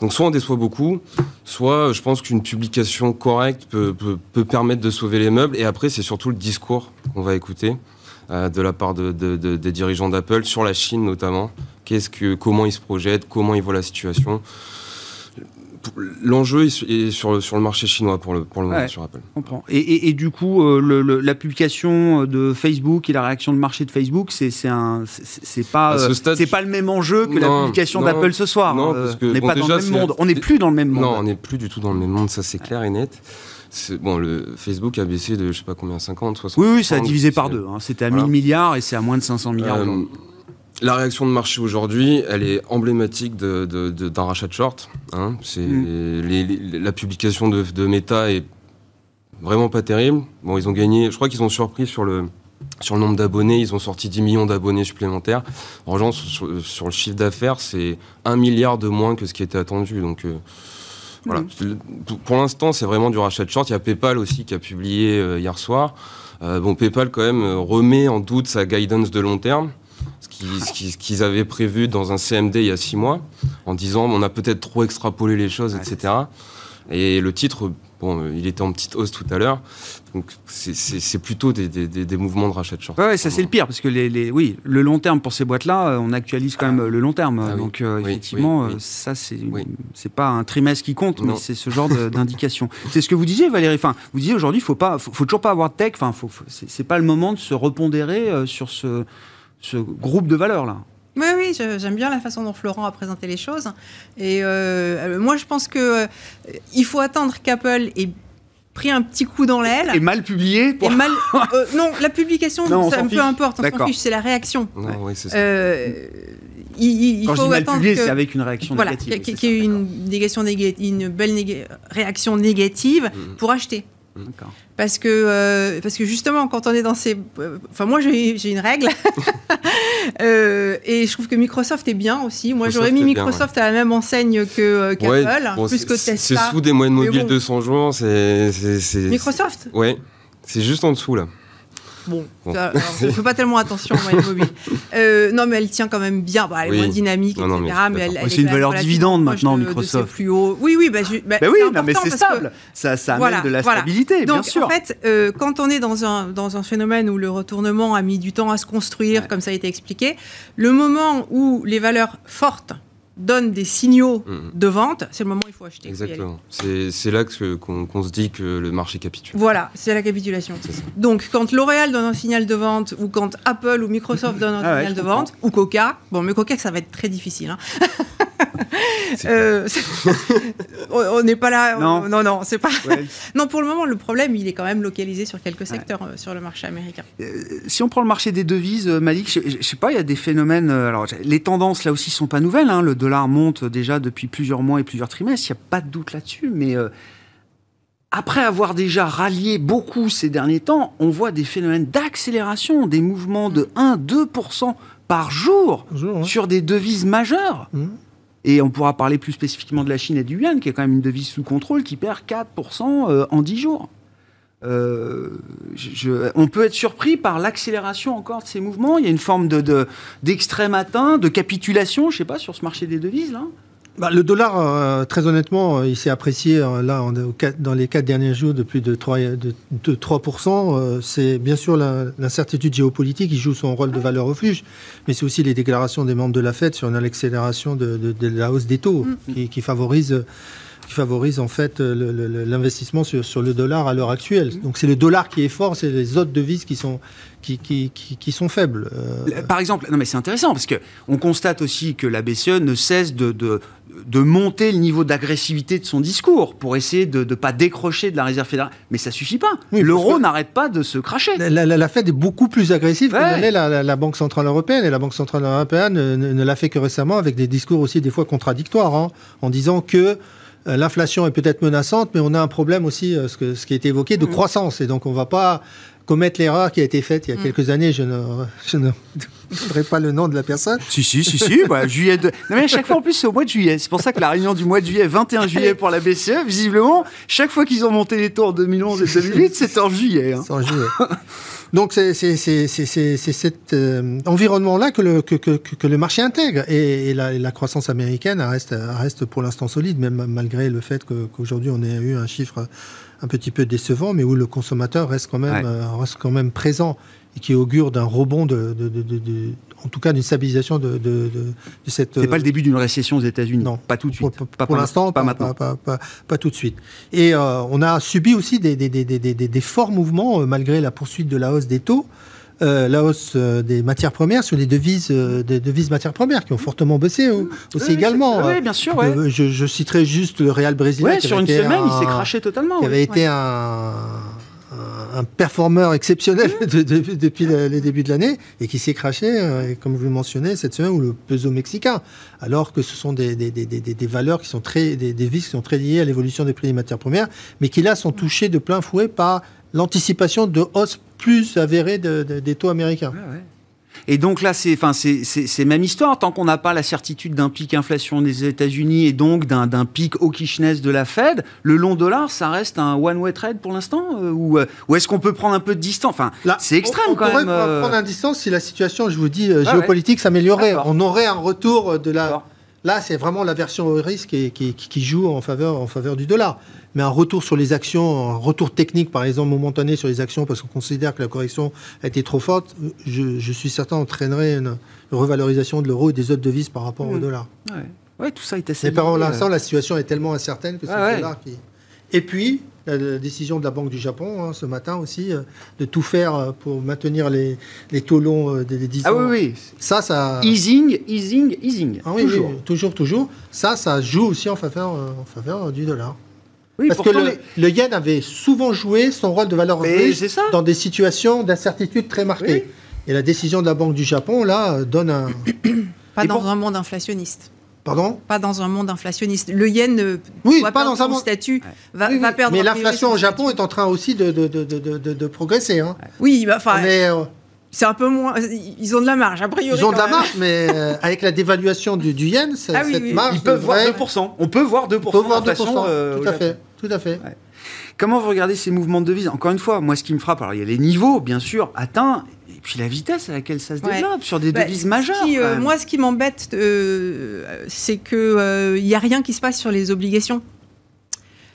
Speaker 5: Donc, soit on déçoit beaucoup, soit je pense qu'une publication correcte peut, permettre de sauver les meubles. Et après, c'est surtout le discours qu'on va écouter euh, de la part des dirigeants d'Apple sur la Chine notamment. Qu'est-ce que, comment ils se projettent, comment ils voient la situation l'enjeu est sur, sur le marché chinois pour le, pour le moment sur Apple.
Speaker 1: Et, et, du coup, euh, la publication de Facebook et la réaction de marché de Facebook, c'est c'est pas, euh, c'est pas le même enjeu que la publication d'Apple ce soir. Non, euh, on n'est pas dans le même monde. On n'est plus dans le même monde.
Speaker 5: Non, on n'est plus du tout dans le même monde. Ça, c'est clair et net. Bon, le Facebook a baissé de je sais pas combien, 50, 60.
Speaker 1: Oui, oui, ça a divisé par deux. Hein. C'était à 1000 milliards et c'est à moins de 500 milliards.
Speaker 5: La réaction de marché aujourd'hui, elle est emblématique d'un rachat de short. Hein. C'est mm. la publication de, Meta est vraiment pas terrible. Bon, ils ont gagné. Je crois qu'ils ont surpris sur le sur le nombre d'abonnés. Ils ont sorti 10 millions d'abonnés supplémentaires. En revanche, sur, le chiffre d'affaires, c'est 1 milliard de moins que ce qui était attendu. Donc euh, Voilà.
Speaker 1: Mhm.
Speaker 5: Pour- Pour l'instant, c'est vraiment du rachat de short. Il y a PayPal aussi qui a publié euh, hier soir. Euh, bon, PayPal quand même remet en doute sa guidance de long terme, qui- qu'ils avaient prévu dans un CMD il y a six mois, en disant on a peut-être trop extrapolé les choses,
Speaker 1: Ouais,
Speaker 5: etc. Et le titre, bon, il était en petite hausse tout à l'heure. Donc c'est- plutôt des, des- mouvements de rachat de short.
Speaker 1: Ouais, ouais, ça c'est le pire, parce que les, les- oui, le long terme pour ces boîtes-là, euh, on actualise quand même euh, le long terme.
Speaker 5: Ah oui.
Speaker 1: Donc euh,
Speaker 5: Oui,
Speaker 1: effectivement,
Speaker 5: oui,
Speaker 1: ça c'est c'est pas un trimestre qui compte, mais c'est ce genre d'indication. c'est ce que vous disiez, Valérie. Enfin, vous disiez aujourd'hui, faut pas, faut, faut toujours pas avoir de tech. Enfin, c'est c'est pas le moment de se repondérer euh, sur ce ce groupe de valeurs là.
Speaker 3: Oui, oui, je- j'aime bien la façon dont Florent a présenté les choses. Et euh, moi, je pense que euh, il faut attendre qu'Apple ait pris un petit coup dans l'aile.
Speaker 1: Et mal publié. pour-
Speaker 3: Et mal... euh, non, la publication,
Speaker 1: Non,
Speaker 3: ça peu importe, on s'en fiche, c'est la réaction.
Speaker 5: Non, oui, c'est ça.
Speaker 3: Euh, il, il- il
Speaker 1: Quand je
Speaker 3: faut
Speaker 1: dis mal
Speaker 3: attendre
Speaker 1: publié,
Speaker 3: que...
Speaker 1: c'est avec une réaction
Speaker 3: voilà,
Speaker 1: négative.
Speaker 3: qu'il y ait-
Speaker 1: c'est
Speaker 3: qu'il y ait
Speaker 1: ça,
Speaker 3: une, une belle néga- réaction négative
Speaker 5: Mhm.
Speaker 3: pour acheter. Parce que, euh, parce que justement, quand on est dans ces... euh, Enfin, moi, j'ai une règle. Euh, et je trouve que Microsoft est bien aussi. Moi, j'aurais mis
Speaker 5: bien,
Speaker 3: Microsoft à la même enseigne que euh,
Speaker 5: Ouais, bon,
Speaker 3: plus
Speaker 5: c'est-
Speaker 3: que
Speaker 5: C'est
Speaker 3: Tesla.
Speaker 5: sous des moyennes mobiles
Speaker 3: bon.
Speaker 5: de 100 jours. c'est- c'est- c'est-
Speaker 3: Microsoft?
Speaker 5: Ouais, c'est juste en dessous là.
Speaker 3: Bon,
Speaker 5: Bon.
Speaker 3: ça, alors, on ne fait pas tellement attention moyennes mobiles. Euh, non, mais elle tient quand même bien. Bah, elle est
Speaker 5: Oui.
Speaker 3: moins dynamique,
Speaker 5: Non, non,
Speaker 3: etc.
Speaker 5: mais
Speaker 1: C'est
Speaker 3: est
Speaker 1: une valeur dividende maintenant,
Speaker 3: de-
Speaker 1: Microsoft.
Speaker 3: plus hauts. Oui, oui, bah, je- bah,
Speaker 1: Ben oui, non, mais c'est
Speaker 3: que-
Speaker 1: stable. Ça, ça amène
Speaker 3: Voilà,
Speaker 1: de la
Speaker 3: voilà.
Speaker 1: stabilité, bien
Speaker 3: Donc,
Speaker 1: sûr.
Speaker 3: en fait, euh, quand on est dans un, dans un phénomène où le retournement a mis du temps à se construire,
Speaker 1: Ouais.
Speaker 3: comme ça a été expliqué, le moment où les valeurs fortes donnent des signaux
Speaker 5: Mhm.
Speaker 3: de vente, c'est le moment où il faut acheter.
Speaker 5: Exactement. C'est là que- qu'on se dit que le marché capitule.
Speaker 3: Voilà, c'est la capitulation. Donc, quand L'Oréal donne un signal de vente, ou quand Apple ou Microsoft donnent un
Speaker 1: Ah
Speaker 3: signal de
Speaker 1: comprends.
Speaker 3: vente, ou Coca, bon, mais Coca, ça va être très difficile. hein. Euh, on n'est pas là.
Speaker 1: Non.
Speaker 3: on- non, non, c'est pas.
Speaker 1: Ouais.
Speaker 3: Non, pour le moment, le problème, il est quand même localisé sur quelques secteurs euh, sur le marché américain.
Speaker 1: si on prend le marché des devises, euh, Malik, je, je- je sais pas, il y a des phénomènes. euh, Alors, les tendances là aussi sont pas nouvelles. hein. Le dollar monte déjà depuis plusieurs mois et plusieurs trimestres. Il n'y a pas de doute là-dessus. Mais euh, après avoir déjà rallié beaucoup ces derniers temps, on voit des phénomènes d'accélération, des mouvements de 1-2% par jour
Speaker 4: Bonjour, hein.
Speaker 1: sur des devises majeures.
Speaker 4: Mhm.
Speaker 1: Et on pourra parler plus spécifiquement de la Chine et du yuan, qui est quand même une devise sous contrôle, qui perd 4% euh, en 10 jours. Euh, je- je- on peut être surpris par l'accélération encore de ces mouvements. Il y a une forme de, de- d'extrême atteint, de capitulation, je sais pas, sur ce marché des devises, là.
Speaker 4: Bah, le dollar, euh, très honnêtement, euh, il s'est apprécié euh, là en- au quatre- dans les quatre derniers jours de plus de 3, de, de 3%. Euh, c'est bien sûr l'incertitude géopolitique qui joue son rôle de valeur refuge, mais c'est aussi les déclarations des membres de la Fed sur une accélération de, de- de la hausse des taux qui, qui favorise qui favorise en fait le- l'investissement sur, sur le dollar à l'heure actuelle. Donc c'est le dollar qui est fort, c'est les autres devises qui sont, qui, qui, qui, qui sont faibles. Euh,
Speaker 1: Par exemple, non mais c'est intéressant parce que on constate aussi que la BCE ne cesse de, de, de monter le niveau d'agressivité de son discours pour essayer de ne pas décrocher de la réserve fédérale. Mais ça suffit pas.
Speaker 4: Oui,
Speaker 1: L'euro n'arrête pas de se cracher.
Speaker 4: La, la- la Fed est beaucoup plus agressive
Speaker 1: Ouais.
Speaker 4: que ne l'est la, la- Banque Centrale Européenne. Et la Banque Centrale Européenne ne, ne- ne l'a fait que récemment avec des discours aussi des fois contradictoires, hein, en disant que euh, l'inflation est peut-être menaçante, mais on a un problème aussi, euh, ce, que- ce qui a été évoqué, de
Speaker 3: Mhm.
Speaker 4: croissance. Et donc on ne va pas commettre l'erreur qui a été faite il y a
Speaker 3: Mhm.
Speaker 4: quelques années. Je ne, je ne donnerai pas le nom de la personne.
Speaker 1: Si, si, si, si, bah, juillet de... Non, mais à chaque fois, en plus, c'est au mois de juillet. C'est pour ça que la réunion du mois de juillet, 21 juillet pour la BCE, visiblement, chaque fois qu'ils ont monté les taux en 2011 et 2008, c'était en juillet. hein.
Speaker 4: C'est en juillet. Donc c'est cet euh, environnement-là que le, que, que- que le marché intègre. Et, et la, et la croissance américaine reste, reste pour l'instant solide, même malgré le fait qu'aujourd'hui on ait eu un chiffre un petit peu décevant, mais où le consommateur reste quand même,
Speaker 1: Ouais.
Speaker 4: euh, reste quand même présent et qui augure d'un rebond, de, de- de- de- de- en tout cas d'une stabilisation de, de, de- de cette...
Speaker 1: C'est pas le début d'une récession aux États-Unis.
Speaker 4: Non.
Speaker 1: Pas tout de suite.
Speaker 4: pour- pour l'instant,
Speaker 1: pas,
Speaker 4: pas,
Speaker 1: maintenant.
Speaker 4: pas- pas- pas- pas tout de suite. Et euh, on a subi aussi des, des- des- des- des- des- des forts mouvements euh, malgré la poursuite de la hausse des taux. euh, la hausse euh, des matières premières sur les devises, euh, des devises matières premières qui ont fortement baissé euh, aussi
Speaker 1: Oui,
Speaker 4: également.
Speaker 1: Oui, bien sûr, ouais.
Speaker 4: Euh, je, je citerai juste le Real brésilien.
Speaker 1: Ouais,
Speaker 4: qui
Speaker 1: sur une semaine, il s'est craché totalement.
Speaker 4: Qui
Speaker 1: ouais.
Speaker 4: avait été un, un, un performeur exceptionnel de- de- depuis le- les débuts de l'année et qui s'est craché, euh, comme vous le mentionnez, cette semaine, ou le peso mexicain. Alors que ce sont des, des, des, des, des valeurs qui sont très, des, vis qui sont très liées à l'évolution des prix des matières premières, mais qui là sont touchées de plein fouet par l'anticipation de hausse plus avérée de- de- des taux américains.
Speaker 1: Ouais, ouais. Et donc là, c'est, enfin, c'est, même histoire. Tant qu'on n'a pas la certitude d'un pic inflation des États-Unis et donc d'un, d'un pic hawkishness de la Fed, le long dollar, ça reste un one-way trade pour l'instant euh, ou, euh, ou est-ce qu'on peut prendre un peu de distance? Enfin,
Speaker 4: Là,
Speaker 1: c'est extrême
Speaker 4: on, on
Speaker 1: quand
Speaker 4: pourrait
Speaker 1: même. euh,
Speaker 4: prendre un distance si la situation, je vous dis,
Speaker 1: ouais.
Speaker 4: géopolitique s'améliorait. On aurait un retour de la. Là, c'est vraiment la version au risque qui, qui- qui joue en faveur, en faveur du dollar. Mais un retour sur les actions, un retour technique, par exemple, momentané sur les actions, parce qu'on considère que la correction a été trop forte, je, je suis certain entraînerait une, revalorisation de l'euro et des autres devises par rapport au
Speaker 1: Mhm.
Speaker 4: dollar.
Speaker 1: Ouais. Ouais, tout ça est assez.
Speaker 4: Mais par
Speaker 1: lié,
Speaker 4: l'instant,
Speaker 1: euh.
Speaker 4: la situation est tellement incertaine que c'est
Speaker 1: Ouais,
Speaker 4: le
Speaker 1: ouais.
Speaker 4: dollar qui. Et puis, la, la décision de la Banque du Japon, hein, ce matin aussi, euh, de tout faire euh, pour maintenir les, les taux longs euh, des, des 10
Speaker 1: Ah
Speaker 4: ans.
Speaker 1: oui, oui.
Speaker 4: Ça, ça.
Speaker 1: Easing, easing, easing.
Speaker 4: Ah oui,
Speaker 1: Toujours.
Speaker 4: oui, toujours, toujours. Ça, ça joue aussi en faveur, euh, en faveur du dollar.
Speaker 1: Oui,
Speaker 4: Parce que le,
Speaker 1: les-
Speaker 4: le yen avait souvent joué son rôle de valeur
Speaker 1: ça.
Speaker 4: dans des situations d'incertitude très marquées. Et la décision de la Banque du Japon, là, donne un.
Speaker 3: Pas
Speaker 1: Et
Speaker 3: dans
Speaker 1: pour-
Speaker 3: un monde inflationniste.
Speaker 4: Pardon?
Speaker 3: Pas dans un monde inflationniste. Le yen euh,
Speaker 4: Oui,
Speaker 3: va
Speaker 4: pas
Speaker 3: perdre
Speaker 4: dans un
Speaker 3: son
Speaker 4: monde-
Speaker 3: statut, va,
Speaker 4: Oui, oui.
Speaker 3: va perdre.
Speaker 4: Mais l'inflation au Japon
Speaker 3: statut.
Speaker 4: est en train aussi de, de, de, de, de- de- de progresser. Hein.
Speaker 3: Oui, bah, enfin, c'est un peu moins. Ils ont de la marge, a priori.
Speaker 4: Ils ont de la
Speaker 3: même.
Speaker 4: marge, mais euh, avec la dévaluation du, du yen, ça-
Speaker 3: Ah oui,
Speaker 4: cette
Speaker 3: oui.
Speaker 4: marge
Speaker 1: Ils peuvent voir
Speaker 4: devrait-
Speaker 1: 2%. On peut voir 2%
Speaker 4: on peut voir 2%.
Speaker 1: d'inflation, euh,
Speaker 4: tout à fait, tout à fait.
Speaker 1: Comment vous regardez ces mouvements de devises? Encore une fois, moi, ce qui me frappe, alors il y a les niveaux, bien sûr, atteints, et puis la vitesse à laquelle ça se
Speaker 3: Ouais.
Speaker 1: développe sur des
Speaker 3: Bah,
Speaker 1: devises majeures.
Speaker 3: qui, euh, moi, ce qui m'embête, euh, c'est que il n'y a rien qui se passe sur les obligations.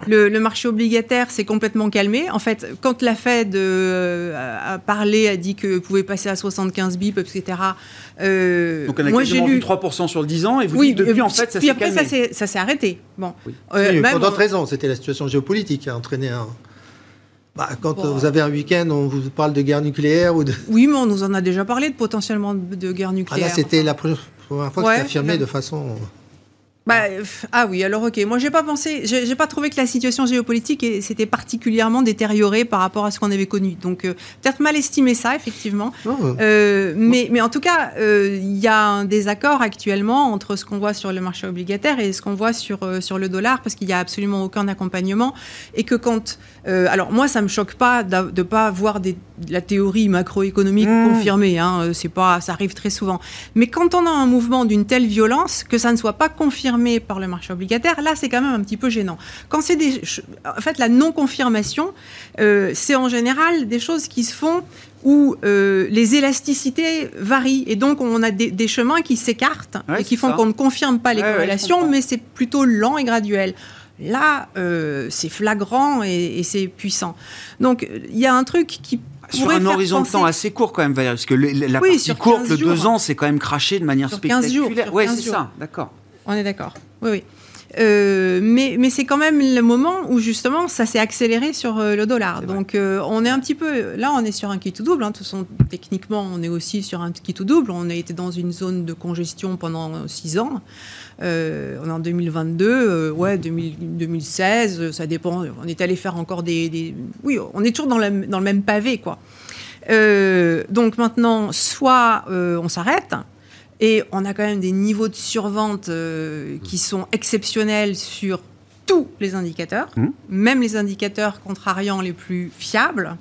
Speaker 3: Le, le marché obligataire s'est complètement calmé. En fait, quand la Fed euh, a, a parlé, a dit que pouvait passer à 75 bips, etc. euh,
Speaker 1: Donc on a
Speaker 3: moi, j'ai lu.
Speaker 1: vu 3% sur le 10 ans, et vous
Speaker 3: oui,
Speaker 1: dites depuis,
Speaker 3: euh,
Speaker 1: en fait, ça
Speaker 3: puis
Speaker 1: s'est
Speaker 3: après,
Speaker 1: calmé.
Speaker 3: ça s'est- ça s'est arrêté. Bon.
Speaker 1: Oui.
Speaker 3: Euh,
Speaker 4: Oui,
Speaker 3: même
Speaker 4: pour d'autres
Speaker 3: en-
Speaker 4: raisons, c'était la situation géopolitique qui a entraîné un. Bah, quand
Speaker 3: Bon.
Speaker 4: vous avez un week-end, on vous parle de guerre nucléaire ou de.
Speaker 3: Oui, mais on nous en a déjà parlé de potentiellement de, guerre
Speaker 4: Ah,
Speaker 3: nucléaire.
Speaker 4: là, c'était
Speaker 3: Enfin,
Speaker 4: la première fois que
Speaker 3: Ouais,
Speaker 4: c'était affirmé de façon.
Speaker 3: Bah, ah oui, alors ok. Moi, j'ai pas pensé, j'ai pas trouvé que la situation géopolitique s'était particulièrement détériorée par rapport à ce qu'on avait connu. Donc, euh, peut-être mal estimé ça, effectivement.
Speaker 4: Non, euh,
Speaker 3: mais, mais en tout cas, euh, il y a un désaccord actuellement entre ce qu'on voit sur le marché obligataire et ce qu'on voit sur, sur le dollar, parce qu'il n'y a absolument aucun accompagnement. Et que quand. alors, moi, ça me choque pas de ne pas voir des, la théorie macroéconomique
Speaker 1: Mmh.
Speaker 3: confirmée. Hein, pas, ça arrive très souvent. Mais quand on a un mouvement d'une telle violence, que ça ne soit pas confirmé par le marché obligataire, là, c'est quand même un petit peu gênant. Quand c'est des. En fait, la non-confirmation, euh, c'est en général des choses qui se font où euh, les élasticités varient et donc on a des, des chemins qui s'écartent
Speaker 1: Ouais,
Speaker 3: et qui font qu'on ne confirme pas les
Speaker 1: Ouais,
Speaker 3: corrélations, mais c'est plutôt lent et graduel. Là, euh, c'est flagrant et, et c'est puissant. Donc il y a un truc qui
Speaker 1: Sur un horizon de temps assez court quand même, Valérie, parce que le- la
Speaker 3: Oui,
Speaker 1: partie courte,
Speaker 3: 15
Speaker 1: le 2
Speaker 3: jours.
Speaker 1: ans, c'est quand même craché de manière
Speaker 3: Sur 15 jours,
Speaker 1: spectaculaire.
Speaker 3: 15
Speaker 1: c'est ça, d'accord.
Speaker 3: On est d'accord. Oui, oui. Euh, mais mais c'est quand même le moment où justement ça s'est accéléré sur euh, le dollar. Donc euh, on est un petit peu là, on est sur un kit ou double. hein. De toute façon, techniquement, on est aussi sur un kit ou double. On a été dans une zone de congestion pendant six ans. On est en 2022, euh, ouais, 2000 2016, euh, ça dépend. On est allé faire encore des, des- oui, on est toujours dans, la- dans le même pavé, quoi. Donc maintenant, soit on s'arrête, et on a quand même des niveaux de survente euh, qui sont exceptionnels sur tous les indicateurs,
Speaker 1: Mhm.
Speaker 3: même les indicateurs contrariants les plus fiables.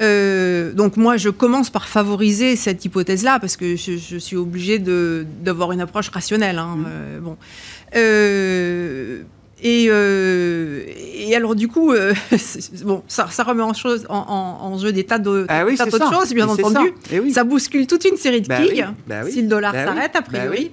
Speaker 3: Euh, donc moi, je commence par favoriser cette hypothèse-là parce que je, je suis obligée de- d'avoir une approche rationnelle. hein,
Speaker 1: Mhm.
Speaker 3: euh, bon. Euh, et, euh, et alors du coup, euh, bon, ça, ça remet en, chose, en, en- en jeu des tas de
Speaker 1: Ah oui,
Speaker 3: d'autres
Speaker 1: ça.
Speaker 3: choses, bien entendu.
Speaker 1: ça. Eh oui.
Speaker 3: Ça bouscule toute une série de
Speaker 1: Bah
Speaker 3: quilles,
Speaker 1: oui, bah
Speaker 3: si le dollar
Speaker 1: bah
Speaker 3: s'arrête, a
Speaker 1: bah
Speaker 3: priori.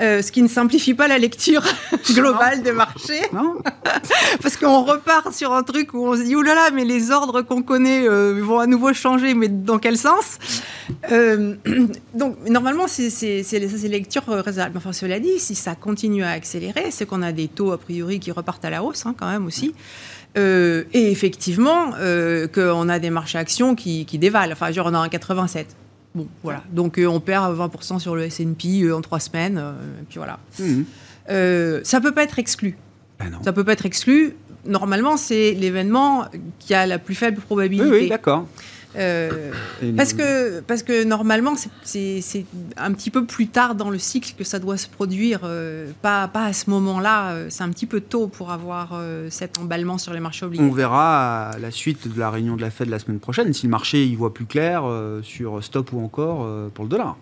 Speaker 3: Euh, ce qui ne simplifie pas la lecture globale des marchés,
Speaker 1: Non
Speaker 3: parce qu'on repart sur un truc où on se dit, oulala, mais les ordres qu'on connaît euh, vont à nouveau changer, mais dans quel sens Euh, Donc, normalement, c'est les, lectures raisonnables. Enfin, cela dit, si ça continue à accélérer, c'est qu'on a des taux, a priori, qui repartent à la hausse, hein, quand même aussi. Euh, et effectivement, euh, qu'on a des marchés actions qui, qui dévalent. Enfin, genre, on a un 87. Bon, voilà. Donc, euh, on perd 20% sur le S&P euh, en trois semaines. euh, et puis voilà.
Speaker 1: Mhm.
Speaker 3: Ça peut pas être exclu.
Speaker 1: Non.
Speaker 3: Ça peut pas être exclu. Normalement, c'est l'événement qui a la plus faible
Speaker 1: Oui,
Speaker 3: probabilité.
Speaker 1: oui, d'accord.
Speaker 3: Euh, parce, que, parce que normalement, c'est un petit peu plus tard dans le cycle que ça doit se produire, euh, pas, pas à ce moment-là. Euh, c'est un petit peu tôt pour avoir cet emballement sur les marchés obligataires.
Speaker 1: On verra à la suite de la réunion de la Fed la semaine prochaine si le marché y voit plus clair sur stop ou encore pour le dollar.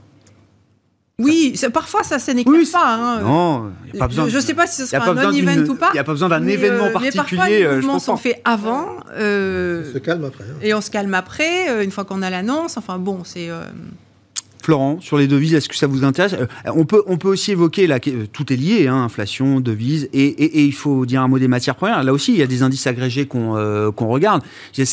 Speaker 3: Oui, parfois ça ne oui, pas. Hein.
Speaker 1: Non,
Speaker 3: y a pas besoin. Je ne sais pas si ce sera un non-event ou pas.
Speaker 1: Il n'y a pas besoin d'un événement particulier. Mais parfois, les
Speaker 3: mouvements sont faits avant.
Speaker 4: Euh, on se calme après. Hein.
Speaker 3: Et on se calme après, euh, une fois qu'on a l'annonce. Enfin bon, c'est. Euh,
Speaker 1: Florent, sur les devises, est-ce que ça vous intéresse? On peut, on peut aussi évoquer, là, tout est lié, hein, inflation, devises, et, et, il faut dire un mot des matières premières. Là aussi, il y a des indices agrégés qu'on regarde. Il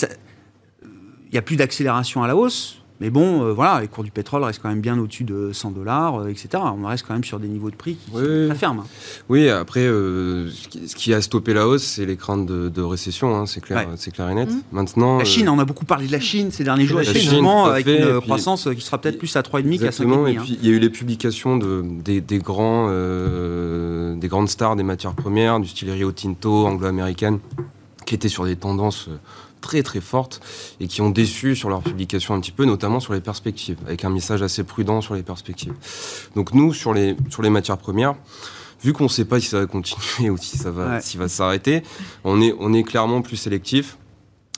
Speaker 1: n'y a plus d'accélération à la hausse, mais bon, euh, voilà, les cours du pétrole restent quand même bien au-dessus de 100 dollars, euh, etc. On reste quand même sur des niveaux de prix qui sont très fermes.
Speaker 5: Oui, après, euh, ce qui a stoppé la hausse, c'est les craintes de, récession, hein, c'est clair, c'est clair et net. Mmh. Maintenant,
Speaker 1: la Chine, on a beaucoup parlé de la Chine ces derniers jours, la Chine, avec une croissance qui sera peut-être plus à 3,5 qu'à 5,5. Et
Speaker 5: puis, hein. il y a eu les publications de, des, grands, des grandes stars des matières premières, du style Rio Tinto, anglo-américaine, qui étaient sur des tendances très très fortes et qui ont déçu sur leur publication un petit peu, notamment sur les perspectives, avec un message assez prudent sur les perspectives. Donc nous, sur les, sur les matières premières, vu qu'on ne sait pas si ça va continuer ou si ça va, va s'arrêter, on est, on est clairement plus sélectif.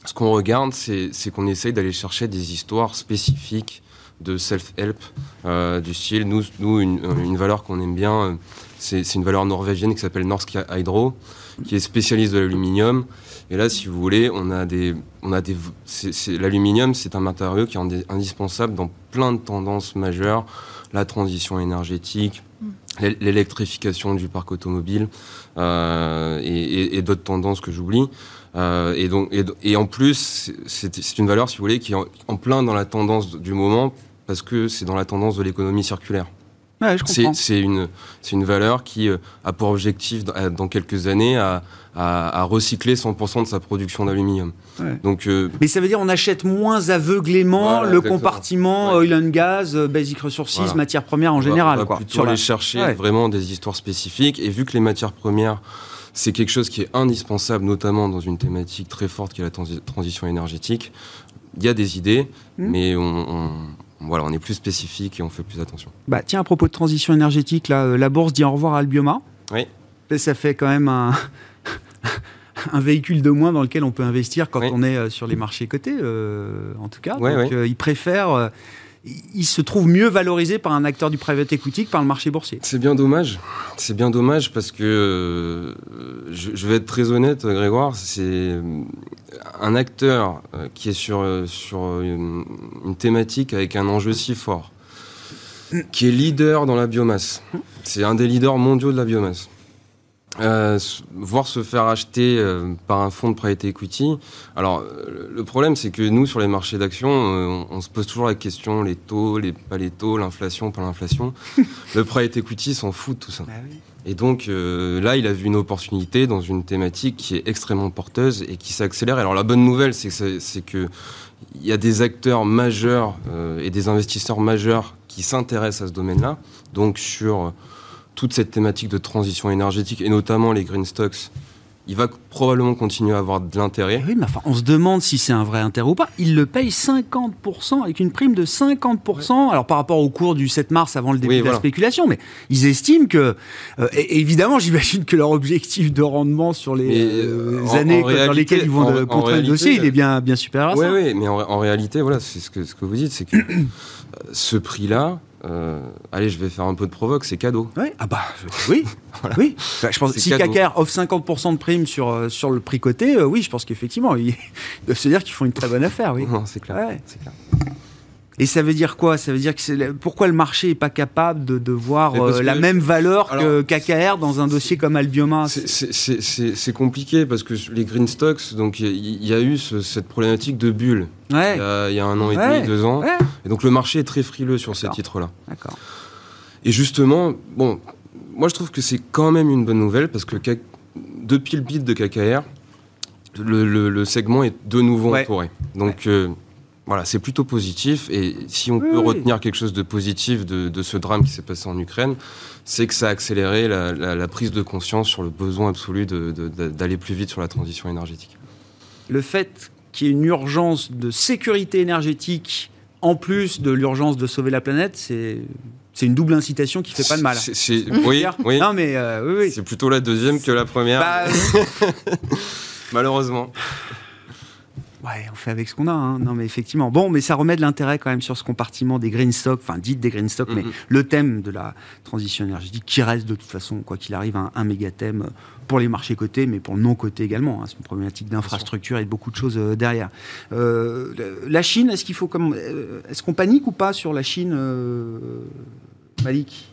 Speaker 5: Ce qu'on regarde, c'est qu'on essaye d'aller chercher des histoires spécifiques de self-help euh, du style. Nous, nous une, une valeur qu'on aime bien, euh, c'est une valeur norvégienne qui s'appelle Norsk Hydro, qui est spécialiste de l'aluminium et là, si vous voulez, on a des, on a des, l'aluminium, c'est un matériau qui est indispensable dans plein de tendances majeures, la transition énergétique, mm. l'électrification du parc automobile euh, et, d'autres tendances que j'oublie. Euh, et donc, et, en plus, c'est une valeur, si vous voulez, qui est en, plein dans la tendance du moment parce que c'est dans la tendance de l'économie circulaire. C'est une, une valeur qui euh, a pour objectif, dans quelques années, à à, recycler 100% de sa production d'aluminium.
Speaker 1: Donc, euh, Mais ça veut dire on achète moins aveuglément le compartiment oil and gas, euh, basic resources, matières premières en général.
Speaker 5: On va plutôt aller chercher vraiment des histoires spécifiques. Et vu que les matières premières, c'est quelque chose qui est indispensable, notamment dans une thématique très forte qui est la transition énergétique, il y a des idées, hmm. mais on, voilà, on est plus spécifique et on fait plus attention.
Speaker 1: Bah, tiens, à propos de transition énergétique, là, euh, la bourse dit au revoir à Albioma.
Speaker 5: Oui.
Speaker 1: Ça fait quand même un, un véhicule de moins dans lequel on peut investir quand on est euh, sur les marchés cotés, euh, en tout cas. Donc, euh, ils préfèrent il se trouve mieux valorisé par un acteur du private equity que par le marché boursier.
Speaker 5: C'est bien dommage. C'est bien dommage parce que je, vais être très honnête, Grégoire, c'est un acteur qui est sur, sur une, thématique avec un enjeu si fort, qui est leader dans la biomasse. C'est un des leaders mondiaux de la biomasse. Euh, voir se faire acheter euh, par un fonds de private equity. Alors, le problème, c'est que nous, sur les marchés d'actions, euh, on, se pose toujours la question les taux, les, pas les taux, l'inflation, pas l'inflation. le private equity s'en fout de tout ça. Bah et donc, là, il a vu une opportunité dans une thématique qui est extrêmement porteuse et qui s'accélère. Alors, la bonne nouvelle, c'est que c'est que il y a des acteurs majeurs et des investisseurs majeurs qui s'intéressent à ce domaine-là. Donc, sur toute cette thématique de transition énergétique et notamment les green stocks, il va probablement continuer à avoir de l'intérêt.
Speaker 1: Oui, mais enfin, on se demande si c'est un vrai intérêt ou pas. Il le paye 50% avec une prime de 50%. Alors par rapport au cours du 7 mars avant le début de la spéculation, mais ils estiment que, euh, évidemment, j'imagine que leur objectif de rendement sur les euh, années dans lesquelles ils vont contrôler le dossier, il est bien, bien supérieur à
Speaker 5: ça. Oui, oui, mais en, réalité, voilà, c'est ce que, ce que vous dites, c'est que ce prix-là, euh, allez, je vais faire un peu de provoque, c'est cadeau.
Speaker 1: Oui, ah bah oui, oui. Bah, je pense si KKR offre 50% de prime sur, euh, sur le prix coté, euh, oui, je pense qu'effectivement, ils doivent se dire qu'ils font une très bonne affaire, oui.
Speaker 5: c'est clair, clair.
Speaker 1: Et ça veut dire quoi? Ça veut dire que c'est pourquoi le marché n'est pas capable de, de voir la même valeur que KKR dans un dossier comme Albioma?
Speaker 5: C'est compliqué parce que les green stocks, donc il y, a eu cette problématique de bulle il, y a, un an et demi, deux ans. Et donc le marché est très frileux sur ces titres-là.
Speaker 1: D'accord.
Speaker 5: Et justement, bon, moi je trouve que c'est quand même une bonne nouvelle parce que depuis le bid de KKR, le, segment est de nouveau entouré. Donc euh, voilà, c'est plutôt positif. Et si on peut retenir quelque chose de positif de, ce drame qui s'est passé en Ukraine, c'est que ça a accéléré la, prise de conscience sur le besoin absolu d'aller plus vite sur la transition énergétique.
Speaker 1: Le fait qu'il y ait une urgence de sécurité énergétique en plus de l'urgence de sauver la planète, c'est c'est une double incitation qui fait pas de mal.
Speaker 5: oui, oui.
Speaker 1: Non, mais euh, oui,
Speaker 5: C'est plutôt la deuxième que la première.
Speaker 1: Bah,
Speaker 5: Malheureusement.
Speaker 1: Ouais, on fait avec ce qu'on a. Hein. Non, mais effectivement. Bon, mais ça remet de l'intérêt quand même sur ce compartiment des green stocks, enfin, dites des green stocks, mais
Speaker 5: Mhm.
Speaker 1: le thème de la transition énergétique qui reste de toute façon, quoi qu'il arrive, un, un méga thème pour les marchés cotés, mais pour le non coté également. hein. C'est une problématique d'infrastructure et de beaucoup de choses euh, derrière. Euh, la Chine, est-ce qu'il faut comme, euh, est-ce qu'on panique ou pas sur la Chine, euh, Malik?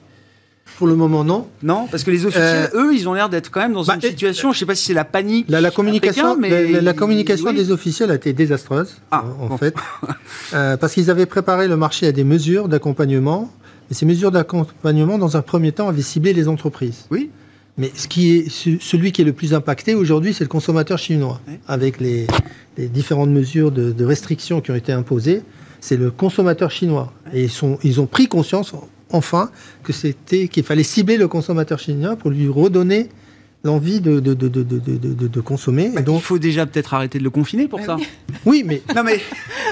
Speaker 4: Pour le moment, non.
Speaker 1: Non, parce que les officiels, eux, ils ont l'air d'être quand même dans
Speaker 4: bah,
Speaker 1: une situation. Je sais pas si c'est la panique.
Speaker 4: La, communication,
Speaker 1: Pékin, mais-
Speaker 4: la, communication
Speaker 1: oui.
Speaker 4: des officiels a été désastreuse,
Speaker 1: Ah,
Speaker 4: en,
Speaker 1: bon.
Speaker 4: fait, Euh, parce qu'ils avaient préparé le marché à des mesures d'accompagnement, et ces mesures d'accompagnement, dans un premier temps, avaient ciblé les entreprises.
Speaker 1: Oui.
Speaker 4: Mais ce qui est, ce- celui qui est le plus impacté aujourd'hui, c'est le consommateur chinois, avec les, les différentes mesures de, de restrictions qui ont été imposées. C'est le consommateur chinois, et ils, sont, ils ont pris conscience enfin que c'était qu'il fallait cibler le consommateur chinois pour lui redonner l'envie de, de, de, de, de, de- de- de consommer. Et
Speaker 1: Bah,
Speaker 4: donc,
Speaker 1: il faut déjà peut-être arrêter de le confiner pour
Speaker 3: Ah
Speaker 1: ça.
Speaker 3: oui.
Speaker 4: oui, mais
Speaker 1: Non mais,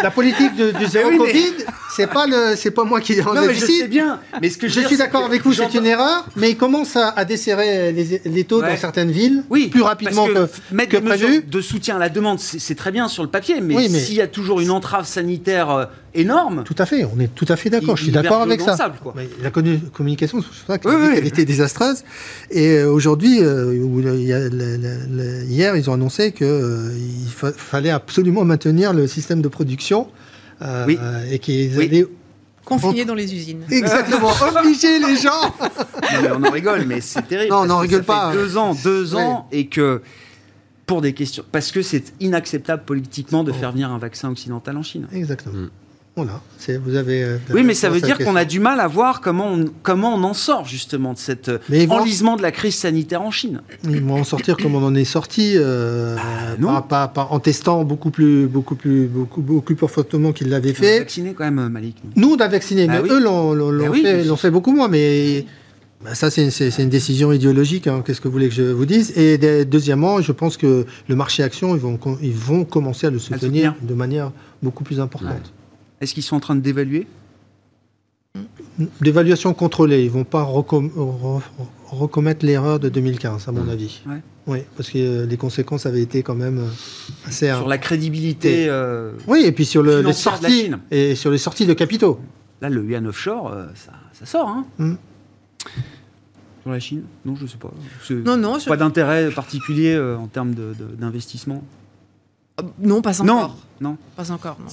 Speaker 4: la politique de- du zéro
Speaker 1: oui, mais-
Speaker 4: Covid, c'est pas le, c'est pas moi qui
Speaker 1: non, mais je sais bien. Mais ce que je,
Speaker 4: suis d'accord avec vous, c'est une erreur, mais il commence à, à desserrer les, les taux
Speaker 1: Ouais.
Speaker 4: dans certaines villes
Speaker 1: Oui,
Speaker 4: plus rapidement que,
Speaker 1: que, mettre
Speaker 4: que
Speaker 1: des
Speaker 4: prévu.
Speaker 1: de soutien à la demande, c'est très bien sur le papier, mais
Speaker 4: Oui, mais-
Speaker 1: s'il y a toujours une entrave sanitaire euh, énorme,
Speaker 4: Tout à fait, on est tout à fait d'accord, je suis d'accord avec ça.
Speaker 1: le sable,
Speaker 4: la communication, c'est pour ça que
Speaker 1: Oui, oui.
Speaker 4: qu'elle était désastreuse. Et euh, aujourd'hui, euh, hier, ils ont annoncé qu'il fallait absolument maintenir le système de production euh,
Speaker 1: Oui.
Speaker 4: et qu'ils
Speaker 1: Oui.
Speaker 4: allaient
Speaker 3: Confinés dans les usines.
Speaker 4: exactement obliger les gens.
Speaker 1: Non, mais on en rigole, mais c'est terrible.
Speaker 4: Non, on
Speaker 1: parce
Speaker 4: n'en
Speaker 1: que
Speaker 4: rigole
Speaker 1: ça
Speaker 4: pas.
Speaker 1: Fait deux ans, deux
Speaker 4: Ouais.
Speaker 1: ans, et que pour des questions, parce que c'est inacceptable politiquement de faire venir un vaccin occidental en Chine.
Speaker 4: Exactement.
Speaker 5: Mm.
Speaker 4: Voilà, c'est- vous avez. euh,
Speaker 1: Oui, mais ça veut dire qu'on a du mal à voir comment on, comment on en sort justement de cet euh,
Speaker 4: Mais ils vont-
Speaker 1: enlisement de la crise sanitaire en Chine.
Speaker 4: Ils vont en sortir comme on en est sorti, euh,
Speaker 1: Bah, non.
Speaker 4: pas- pas- pas- en testant beaucoup plus, beaucoup plus, beaucoup, beaucoup plus fortement qu'ils l'avaient
Speaker 1: On
Speaker 4: fait.
Speaker 1: vacciné quand même, Malik.
Speaker 4: Nous, on a vacciné,
Speaker 1: Bah
Speaker 4: mais
Speaker 1: oui.
Speaker 4: eux l'ont
Speaker 1: Bah oui,
Speaker 4: fait, beaucoup moins. Mais ça, c'est une décision idéologique. hein, Qu'est-ce que vous voulez que je vous dise? Et de- deuxièmement, je pense que le marché action, ils vont, com- ils vont commencer à le soutenir
Speaker 1: soutenir.
Speaker 4: de manière beaucoup plus importante.
Speaker 1: Est-ce qu'ils sont en train de dévaluer?
Speaker 4: D'évaluation contrôlée, ils vont pas recom- re- recommettre l'erreur de 2015, à mon avis.
Speaker 1: Ouais.
Speaker 4: Oui, parce que euh, les conséquences avaient été quand même euh, assez.
Speaker 1: sur la crédibilité
Speaker 4: Et-
Speaker 1: euh,
Speaker 4: Oui, et puis sur le, les sorties et sur les sorties de capitaux.
Speaker 1: Là, le yuan offshore, euh, ça, ça sort. Hein
Speaker 4: Mm.
Speaker 1: Sur la Chine? Non, je sais pas.
Speaker 3: Non, non, je-
Speaker 1: Pas d'intérêt particulier euh, en termes de- de- d'investissement?
Speaker 3: Euh, non, pas
Speaker 1: Non,
Speaker 3: encore.
Speaker 1: non.
Speaker 3: Pas encore, non.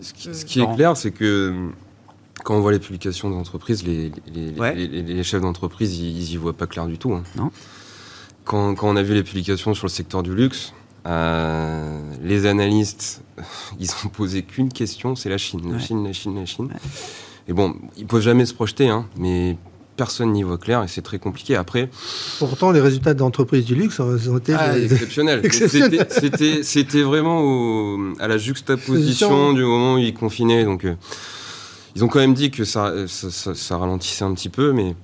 Speaker 5: Ce qui, ce qui-
Speaker 3: Euh,
Speaker 5: ce qui est clair, c'est que hum, quand on voit les publications d'entreprises, les, les-
Speaker 1: Ouais.
Speaker 5: les- les- les chefs d'entreprise, ils, ils y voient pas clair du tout. hein.
Speaker 1: Non.
Speaker 5: Quand, quand on a vu les publications sur le secteur du luxe, euh, les analystes, ils ont posé qu'une question, c'est la Chine, la
Speaker 1: Ouais.
Speaker 5: Chine, la Chine, la Chine.
Speaker 1: Ouais.
Speaker 5: Et bon, ils peuvent jamais se projeter, hein, mais personne n'y voit clair et c'est très compliqué. Après,
Speaker 4: Pourtant, les résultats d'entreprises du luxe ont été.
Speaker 5: ah,
Speaker 4: de-
Speaker 5: exceptionnel. Mais
Speaker 4: Exceptionnel.
Speaker 5: c'était- vraiment au- à la juxtaposition
Speaker 4: Position.
Speaker 5: du moment où ils confinaient. Donc, euh, ils ont quand même dit que ça, ça, ça- ça ralentissait un petit peu, mais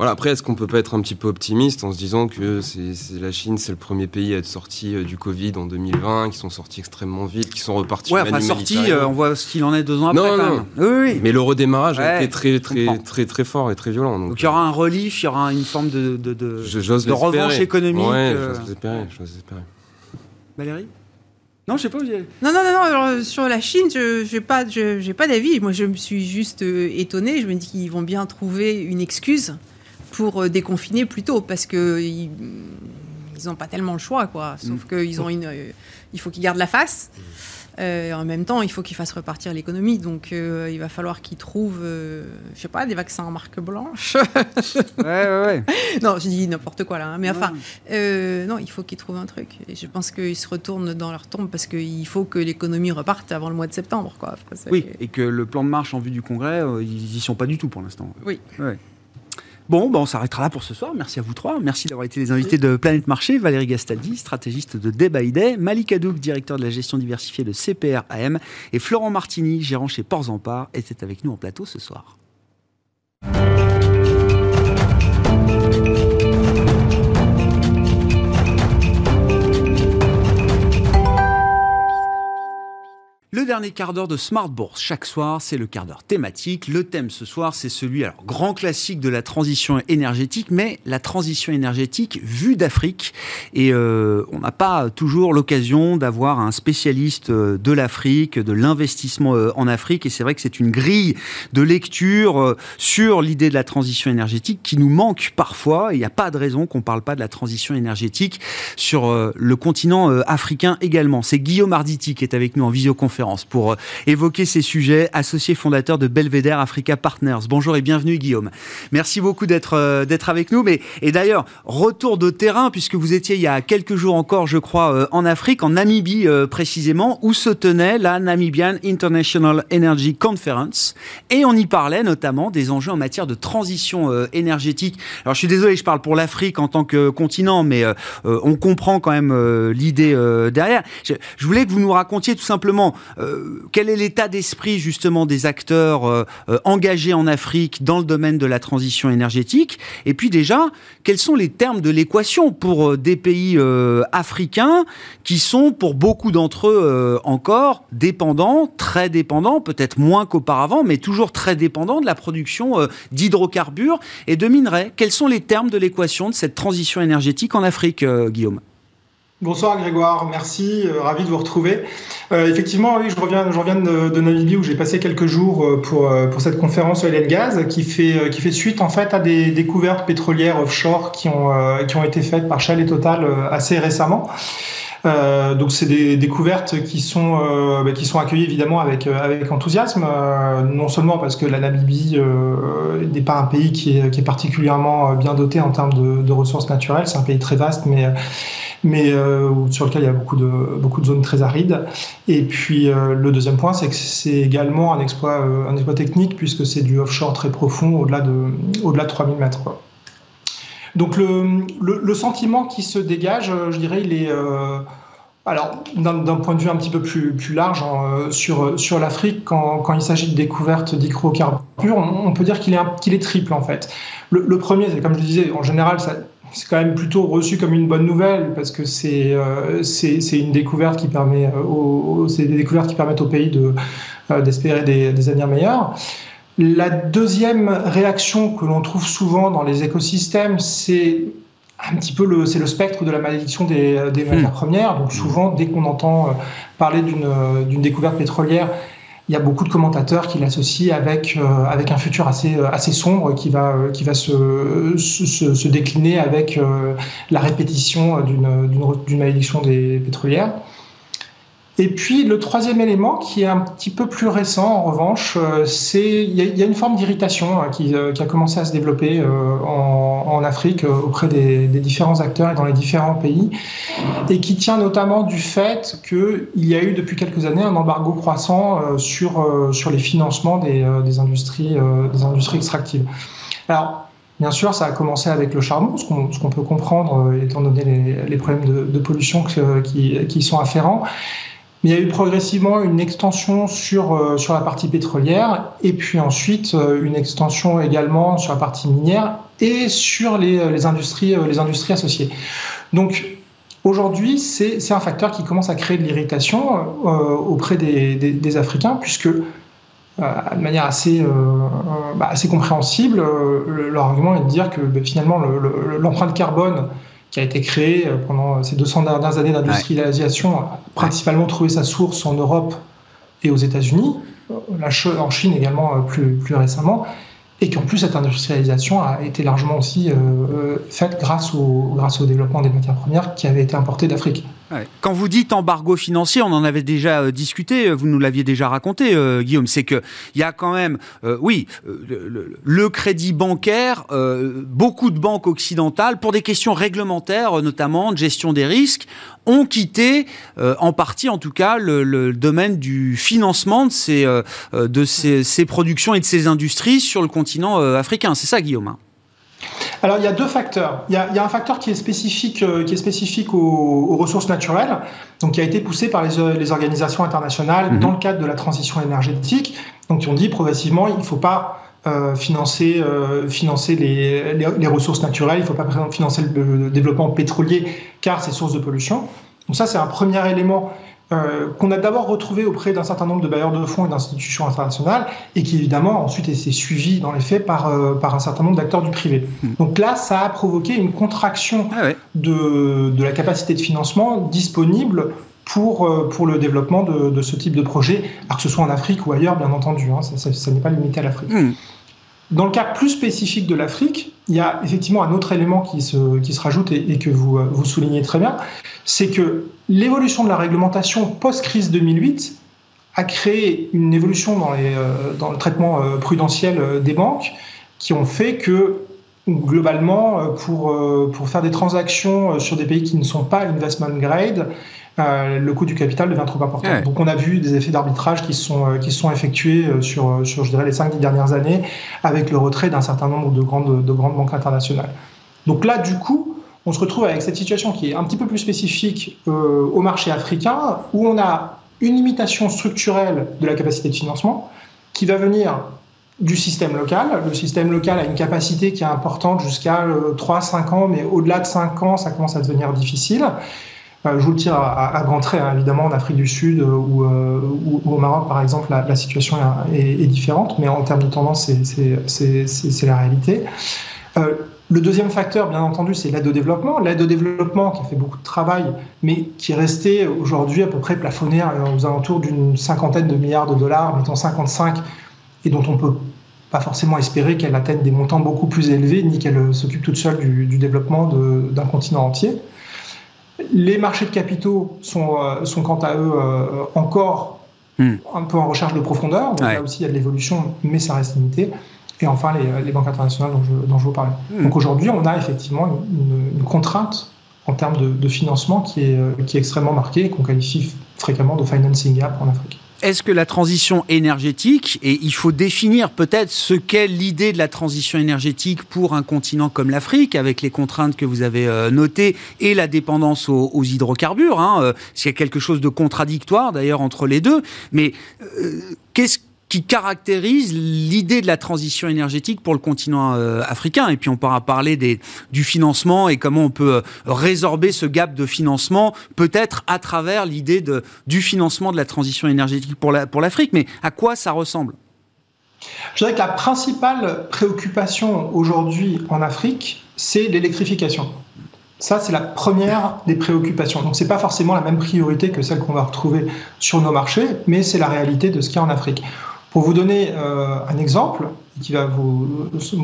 Speaker 5: voilà. Après, est-ce qu'on peut pas être un petit peu optimiste en se disant que c'est la Chine, c'est le premier pays à être sorti euh, du Covid en 2020, qui sont sortis extrêmement vite, qui sont repartis.
Speaker 1: Ouais,
Speaker 5: en
Speaker 1: enfin, sorti, euh, on voit ce qu'il en est deux ans après
Speaker 5: Non,
Speaker 1: quand
Speaker 5: non.
Speaker 1: même. Oui, oui.
Speaker 5: Mais le redémarrage a
Speaker 1: Ouais,
Speaker 5: été très, très, très, très, fort et très violent. Donc,
Speaker 1: Donc il y aura un relief, il y aura une forme de, de, de-
Speaker 5: je-
Speaker 1: de revanche économique.
Speaker 5: Ouais,
Speaker 1: euh,
Speaker 5: j'ose l'espérer. j'ose l'espérer.
Speaker 1: Valérie? Non, je sais pas. allez.
Speaker 3: Non, non, non, non. alors, euh, sur la Chine, je n'ai pas, je- j'ai pas d'avis. Moi, je me suis juste euh, étonnée. Je me dis qu'ils vont bien trouver une excuse pour euh, déconfiner plus tôt parce que ils n'ont pas tellement le choix, quoi. Sauf qu'ils ont une, euh, il faut qu'ils gardent la face. Euh, en même temps, il faut qu'ils fassent repartir l'économie. Donc, euh, il va falloir qu'ils trouvent, je sais pas, des vaccins en marque blanche.
Speaker 1: Ouais, ouais, ouais.
Speaker 3: non, je dis n'importe quoi là. hein. Mais enfin, non, il faut qu'ils trouvent un truc. Et je pense qu'ils se retournent dans leur tombe parce qu'il faut que l'économie reparte avant le mois de septembre. Quoi. Après,
Speaker 1: Oui, et que le plan de marche en vue du Congrès, ils y sont pas du tout pour l'instant.
Speaker 3: Oui.
Speaker 1: Ouais. Bon, ben on s'arrêtera là pour ce soir. Merci à vous trois. Merci d'avoir été les invités de Planète Marché. Valérie Gastaldi, stratégiste de Day by Day. Malik Hadouk, directeur de la gestion diversifiée de CPR AM. Et Florent Martini, gérant chez Ports en Part, était avec nous en plateau ce soir. Dernier quart d'heure de Smart Bourse. Chaque soir, c'est le quart d'heure thématique. Le thème ce soir, c'est celui, alors grand classique de la transition énergétique, mais la transition énergétique vue d'Afrique. Et euh, on n'a pas toujours l'occasion d'avoir un spécialiste euh, de l'Afrique, de l'investissement euh, en Afrique. Et c'est vrai que c'est une grille de lecture sur l'idée de la transition énergétique qui nous manque parfois. Il n'y a pas de raison qu'on ne parle pas de la transition énergétique sur le continent africain également. C'est Guillaume Arditi qui est avec nous en visioconférence pour euh, évoquer ces sujets, associé fondateur de Belvedere Africa Partners. Bonjour et bienvenue Guillaume. Merci beaucoup d'être euh, d'être avec nous. Mais et d'ailleurs retour de terrain puisque vous étiez il y a quelques jours encore, je crois, euh, en Afrique, en Namibie précisément, où se tenait la Namibian International Energy Conference et on y parlait notamment des enjeux en matière de transition énergétique. Alors je suis désolé, je parle pour l'Afrique en tant que continent, mais on comprend quand même l'idée derrière. Je, je voulais que vous nous racontiez tout simplement euh, quel est l'état d'esprit justement des acteurs euh, euh, engagés en Afrique dans le domaine de la transition énergétique? Et puis déjà, quels sont les termes de l'équation pour des pays africains qui sont pour beaucoup d'entre eux encore dépendants, très dépendants, peut-être moins qu'auparavant, mais toujours très dépendants de la production d'hydrocarbures et de minerais? Quels sont les termes de l'équation de cette transition énergétique en Afrique, Guillaume?
Speaker 6: Bonsoir Grégoire, merci, euh, ravi de vous retrouver. Euh, effectivement, oui, je reviens, je reviens de, Namibie où j'ai passé quelques jours euh, pour, pour cette conférence Oil Gaz qui fait, qui fait suite en fait à des découvertes pétrolières offshore qui ont, qui ont été faites par Shell et Total assez récemment. Euh, donc c'est des découvertes qui sont euh, bah, qui sont accueillies évidemment avec avec enthousiasme, non seulement parce que la Namibie n'est pas un pays qui est, qui est particulièrement bien doté en termes de, de ressources naturelles, c'est un pays très vaste, mais mais euh, sur lequel il y a beaucoup de, beaucoup de zones très arides. Et puis euh, le deuxième point, c'est que c'est également un exploit, euh, un exploit technique, puisque c'est du offshore très profond, au-delà de, au-delà de 3000 mètres. Donc le, le, sentiment qui se dégage, je dirais, il est... alors, d'un point de vue un petit peu plus, plus large sur, sur l'Afrique, quand, quand, il s'agit de découverte d'hydrocarbures, on, peut dire qu'il est, est triple en fait. Le, premier, c'est comme je le disais, en général, c'est quand même plutôt reçu comme une bonne nouvelle parce que c'est euh, une découverte qui permet euh, c'est des découvertes qui permettent au pays de euh, d'espérer des, des années meilleures. La deuxième réaction que l'on trouve souvent dans les écosystèmes, c'est un petit peu le, c'est le spectre de la malédiction des, des matières hmm. premières. Donc souvent, dès qu'on entend parler d'une découverte pétrolière, il y a beaucoup de commentateurs qui l'associent avec, euh, avec un futur assez, euh, assez sombre qui va, euh, qui va se, se, se décliner avec la répétition d'une malédiction des pétrolières. Et puis le troisième élément qui est un petit peu plus récent en revanche, euh, c'est il y, a une forme d'irritation hein, qui, euh, qui, a commencé à se développer euh, en, Afrique auprès des, différents acteurs et dans les différents pays, et qui tient notamment du fait qu'il y a eu depuis quelques années un embargo croissant sur, sur les financements des, industries, des industries extractives. Alors Bien sûr, ça a commencé avec le charbon, ce qu'on peut comprendre étant donné les, problèmes de, de pollution qui, qui, sont afférents. Mais il y a eu progressivement une extension sur, euh, sur la partie pétrolière et puis ensuite euh, une extension également sur la partie minière et sur les, euh, les industries, les industries associées. Donc aujourd'hui, c'est un facteur qui commence à créer de l'irritation auprès des, des, Africains puisque de manière assez, bah, assez compréhensible, leur argument est de dire que bah, finalement l'empreinte carbone qui a été créé euh, pendant ces 200 dernières années d'industrialisation, a principalement trouvé sa source en Europe et aux États-Unis, en Chine également euh, plus, plus récemment, et qu'en plus cette industrialisation a été largement aussi euh, faite grâce au, grâce au développement des matières premières qui avaient été importées d'Afrique.
Speaker 1: Quand vous dites embargo financier, on en avait déjà euh, discuté, euh, vous nous l'aviez déjà raconté, euh, Guillaume, c'est qu'il y a quand même, oui, le, crédit bancaire, beaucoup de banques occidentales, pour des questions réglementaires notamment, de gestion des risques, ont quitté, en partie en tout cas, le, domaine du financement de, ces, productions et de ces industries sur le continent africain. C'est ça, Guillaume hein?
Speaker 6: Alors il y a deux facteurs. Il y a, un facteur qui est spécifique, euh, qui est spécifique aux, ressources naturelles, donc qui a été poussé par les, organisations internationales mhm. dans le cadre de la transition énergétique. Donc on dit progressivement, il ne faut pas euh, financer, euh, financer les, les, ressources naturelles, il ne faut pas financer le, développement pétrolier car c'est source de pollution. Donc ça c'est un premier élément euh, qu'on a d'abord retrouvé auprès d'un certain nombre de bailleurs de fonds et d'institutions internationales, et qui évidemment ensuite été suivi dans les faits par, euh, par un certain nombre d'acteurs du privé. Hmm. Donc là, ça a provoqué une contraction ah de, de, la capacité de financement disponible pour, euh, pour le développement de, de, ce type de projet, alors que ce soit en Afrique ou ailleurs, bien entendu, hein, ça, ça, n'est pas limité à l'Afrique. Hmm. Dans le cas plus spécifique de l'Afrique, il y a effectivement un autre élément qui se, rajoute et, que vous, euh, vous soulignez très bien, c'est que l'évolution de la réglementation post-crise 2008 a créé une évolution dans, les, euh, le traitement euh, prudentiel des banques qui ont fait que globalement, pour, pour faire des transactions sur des pays qui ne sont pas investment grade, euh, le coût du capital devient trop important. Donc on a vu des effets d'arbitrage qui sont, euh, qui sont effectués euh, sur, sur, je dirais, les 5-10 dernières années avec le retrait d'un certain nombre de grandes, de grandes banques internationales. Donc là, du coup, on se retrouve avec cette situation qui est un petit peu plus spécifique au marché africain, où on a une limitation structurelle de la capacité de financement qui va venir du système local. Le système local a une capacité qui est importante jusqu'à 3-5 ans, mais au-delà de 5 ans, ça commence à devenir difficile. Euh, je vous le tire à, grands traits, hein. évidemment, en Afrique du Sud euh, euh, ou, au Maroc, par exemple, la, situation est, différente, mais en termes de tendance, c'est la réalité. le deuxième facteur, bien entendu, c'est l'aide au développement. L'aide au développement qui a fait beaucoup de travail, mais qui est restée aujourd'hui à peu près plafonnée aux alentours d'une cinquantaine de milliards de dollars, mettons 55, et dont on peut pas forcément espérer qu'elle atteigne des montants beaucoup plus élevés, ni qu'elle s'occupe toute seule du développement d'un continent entier. Les marchés de capitaux sont, euh, sont quant à eux euh, encore hmm. un peu en recherche de profondeur. Donc Là aussi, il y a de l'évolution, mais ça reste limité. Et enfin, les, les banques internationales dont je, dont je vous parlais. Hmm. Donc aujourd'hui, on a effectivement une, contrainte en termes de, de, financement qui est, euh, qui est extrêmement marquée et qu'on qualifie fréquemment de financing gap en Afrique.
Speaker 1: Est-ce que la transition énergétique, et il faut définir peut-être ce qu'est l'idée de la transition énergétique pour un continent comme l'Afrique, avec les contraintes que vous avez euh, notées et la dépendance aux, hydrocarbures, hein, s'il y a quelque chose de contradictoire d'ailleurs entre les deux, mais euh, qu'est-ce qui caractérise l'idée de la transition énergétique pour le continent euh, africain. Et puis on pourra parler du financement et comment on peut euh, résorber ce gap de financement, peut-être à travers l'idée du financement de la transition énergétique pour l'Afrique. Mais à quoi ça ressemble?
Speaker 6: Je dirais que la principale préoccupation aujourd'hui en Afrique, c'est l'électrification. Ça, c'est la première des préoccupations. Donc, ce n'est pas forcément la même priorité que celle qu'on va retrouver sur nos marchés, mais c'est la réalité de ce qu'il y a en Afrique. Pour vous donner euh, un exemple qui ce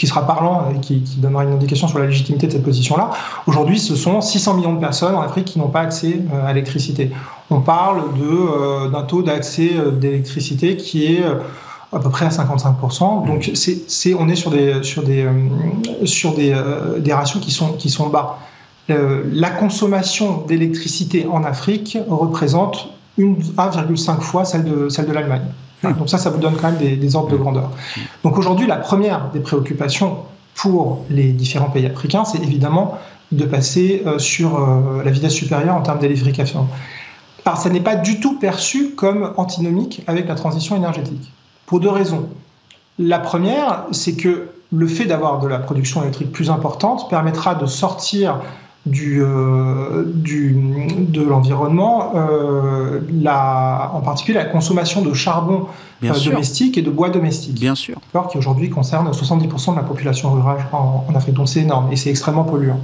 Speaker 6: qui sera parlant et qui, donnera une indication sur la légitimité de cette position-là. Aujourd'hui, ce sont 600 millions de personnes en Afrique qui n'ont pas accès euh, à l'électricité. On parle euh, d'un taux d'accès d'électricité qui est à peu près à 55%. Donc, on est sur des, sur des, sur des, des ratios qui sont, qui sont bas. la consommation d'électricité en Afrique représente 1,5 fois celle de, celle de l'Allemagne. Hmm. Donc ça, ça vous donne quand même des, ordres de grandeur. Donc aujourd'hui, la première des préoccupations pour les différents pays africains, c'est évidemment de passer euh, sur euh, la vitesse supérieure en termes d'électrification. Alors ça n'est pas du tout perçu comme antinomique avec la transition énergétique, pour deux raisons. La première, c'est que le fait d'avoir de la production électrique plus importante permettra de sortir du, euh, du, de l'environnement, euh, en particulier la consommation de charbon euh, domestique et de bois domestique.
Speaker 1: Bien sûr.
Speaker 6: Qui aujourd'hui concerne 70% de la population rurale en, Afrique. Donc c'est énorme et c'est extrêmement polluant.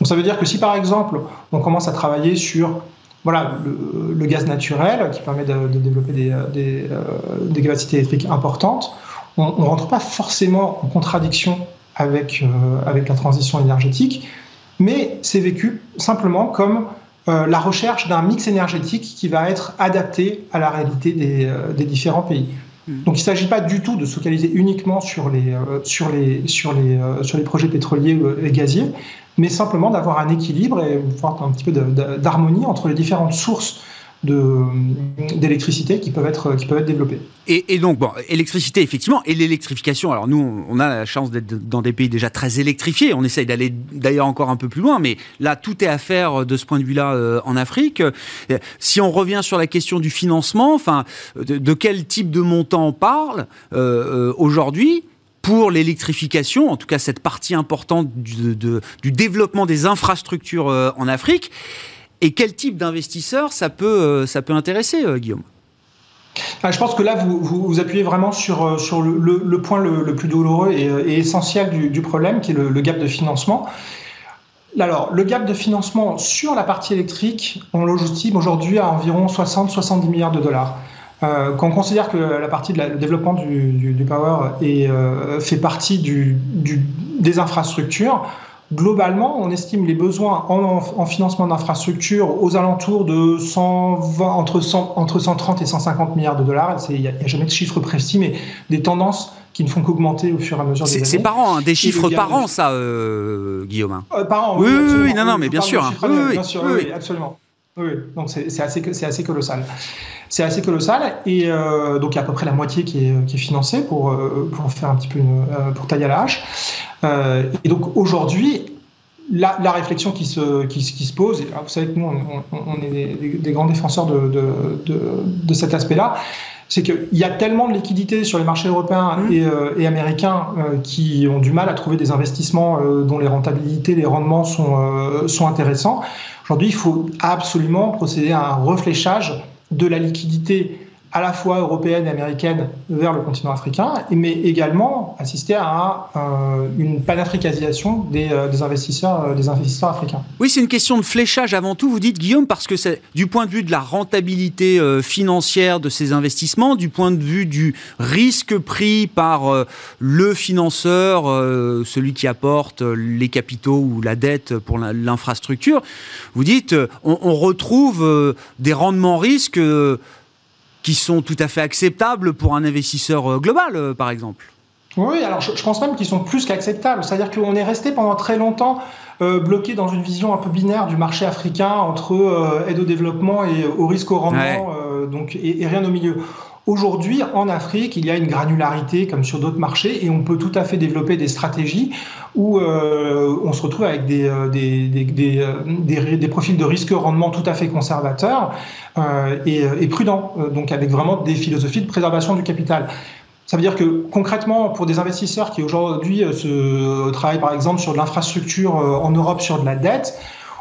Speaker 6: Donc ça veut dire que si par exemple on commence à travailler sur voilà, le, gaz naturel qui permet de, développer des, des, des, capacités électriques importantes, on ne rentre pas forcément en contradiction avec, avec la transition énergétique mais c'est vécu simplement comme euh, la recherche d'un mix énergétique qui va être adapté à la réalité des, euh, différents pays. Hmm. Donc il ne s'agit pas du tout de se focaliser uniquement sur les, euh, sur les, sur les, sur les projets pétroliers et gaziers, mais simplement d'avoir un équilibre et un petit peu d'harmonie entre les différentes sources d'électricité qui peuvent être qui peuvent être développées.
Speaker 1: Et, donc bon, électricité effectivement et l'électrification. Alors nous, on a la chance d'être dans des pays déjà très électrifiés. On essaye d'aller d'ailleurs encore un peu plus loin, mais là tout est à faire de ce point de vue-là euh, en Afrique. Si on revient sur la question du financement, enfin, de, quel type de montant on parle euh, euh, aujourd'hui pour l'électrification, en tout cas cette partie importante du, du développement des infrastructures en Afrique Et quel type d'investisseur ça peut, ça peut intéresser, Guillaume?
Speaker 6: Ah, je pense que là, vous, vous, appuyez vraiment sur, sur le, point le, plus douloureux et, essentiel du, du, problème, qui est le, gap de financement. Alors, le gap de financement sur la partie électrique, on l'estime aujourd'hui à environ 60-70 milliards de dollars. Euh, quand on considère que la partie de développement du, power est, euh, fait partie du, des infrastructures, globalement, on estime les besoins en, financement d'infrastructures aux alentours de 120, entre, 100, entre 130 et 150 milliards de dollars. Il n'y a, jamais de chiffre précis, mais des tendances qui ne font qu'augmenter au fur et à mesure des années.
Speaker 1: C'est par an, hein, des chiffres par an, ça, euh, Guillaume.
Speaker 6: Euh, par an,
Speaker 1: oui. Oui, oui, non, non, mais bien sûr.
Speaker 6: oui, bien sûr, oui, absolument. Oui, donc c'est assez, assez colossal. C'est assez colossal et euh, donc il y a à peu près la moitié qui est, qui est financée pour, euh, pour faire un petit peu une, euh, pour tailler à la hache. et donc aujourd'hui, la, la, réflexion qui se, qui, qui se pose, et vous savez que nous on, on est des, des, grands défenseurs de, de, de, de cet aspect-là, c'est qu'il y a tellement de liquidités sur les marchés européens mmh. et, et, américains qui ont du mal à trouver des investissements dont les rentabilités, les rendements sont, sont intéressants Aujourd'hui, il faut absolument procéder à un refléchage de la liquidité à la fois européenne et américaine vers le continent africain, mais également assister à euh, une panafricanisation des, euh, investisseurs, euh, des investisseurs africains.
Speaker 1: Oui, c'est une question de fléchage avant tout, vous dites Guillaume, parce que du point de vue de la rentabilité financière de ces investissements, du point de vue du risque pris par le financeur, celui qui apporte les capitaux ou la dette pour l'infrastructure, vous dites on, on retrouve des rendements risques qui sont tout à fait acceptables pour un investisseur euh, global, euh, par exemple.
Speaker 6: Oui, alors je, pense même qu'ils sont plus qu'acceptables. C'est-à-dire qu'on est resté pendant très longtemps euh, bloqué dans une vision un peu binaire du marché africain entre aide au développement et au risque au rendement, donc, et, rien au milieu. Aujourd'hui, en Afrique, il y a une granularité comme sur d'autres marchés et on peut tout à fait développer des stratégies où on se retrouve avec des, des, des, profils de risque-rendement tout à fait conservateurs euh, euh, et, prudent, euh, donc avec vraiment des philosophies de préservation du capital. Ça veut dire que concrètement, pour des investisseurs qui aujourd'hui travaillent par exemple sur de l'infrastructure en Europe, sur de la dette,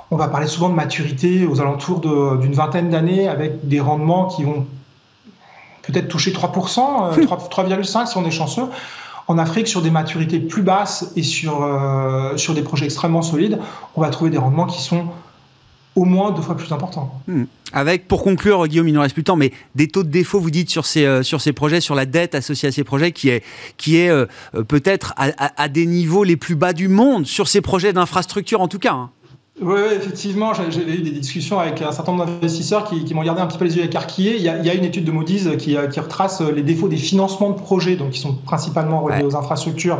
Speaker 6: on va parler souvent de maturité aux alentours d'une vingtaine d'années avec des rendements qui vont peut-être toucher 3%, 3,5% si on est chanceux. En Afrique, sur des maturités plus basses et sur, sur des projets extrêmement solides, on va trouver des rendements qui sont au moins deux fois plus important.
Speaker 1: Hmm. Avec, pour conclure, Guillaume, il ne reste plus de temps, mais des taux de défaut, vous dites, sur ces, euh, sur ces projets, sur la dette associée à ces projets, qui est, qui est euh, euh, peut-être à, des niveaux les plus bas du monde, sur ces projets d'infrastructure en tout cas. Hein.
Speaker 6: Oui, effectivement, j'ai eu des discussions avec un certain nombre d'investisseurs qui, qui m'ont gardé un petit peu les yeux écarquillés. Il y a, il y a une étude de Moody's qui, qui, retrace les défauts des financements de projets, donc qui sont principalement reliés aux infrastructures,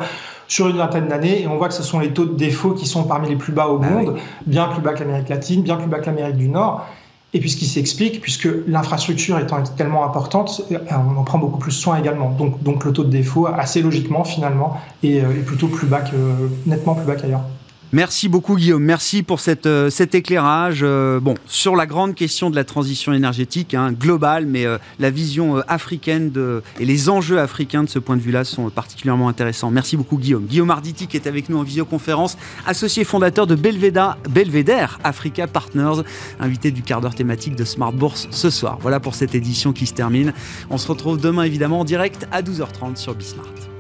Speaker 6: sur une vingtaine d'années. Et on voit que ce sont les taux de défaut qui sont parmi les plus bas au ah monde, bien plus bas que l'Amérique latine, bien plus bas que l'Amérique du Nord. Et puis ce qui s'explique, puisque l'infrastructure étant tellement importante, euh, on en prend beaucoup plus soin également. Donc, donc le taux de défaut, assez logiquement finalement, est, euh, est plutôt plus bas que, nettement plus bas qu'ailleurs.
Speaker 1: Merci beaucoup Guillaume, merci pour euh, cet éclairage. Euh, bon, sur la grande question de la transition énergétique, hein, globale, mais euh, la vision africaine et les enjeux africains de ce point de vue-là sont particulièrement intéressants. Merci beaucoup Guillaume. Guillaume Arditi qui est avec nous en visioconférence, associé fondateur de Belveda, Belvedere Africa Partners, invité du quart d'heure thématique de Smart Bourse ce soir. Voilà pour cette édition qui se termine. On se retrouve demain évidemment en direct à 12h30 sur Bismart.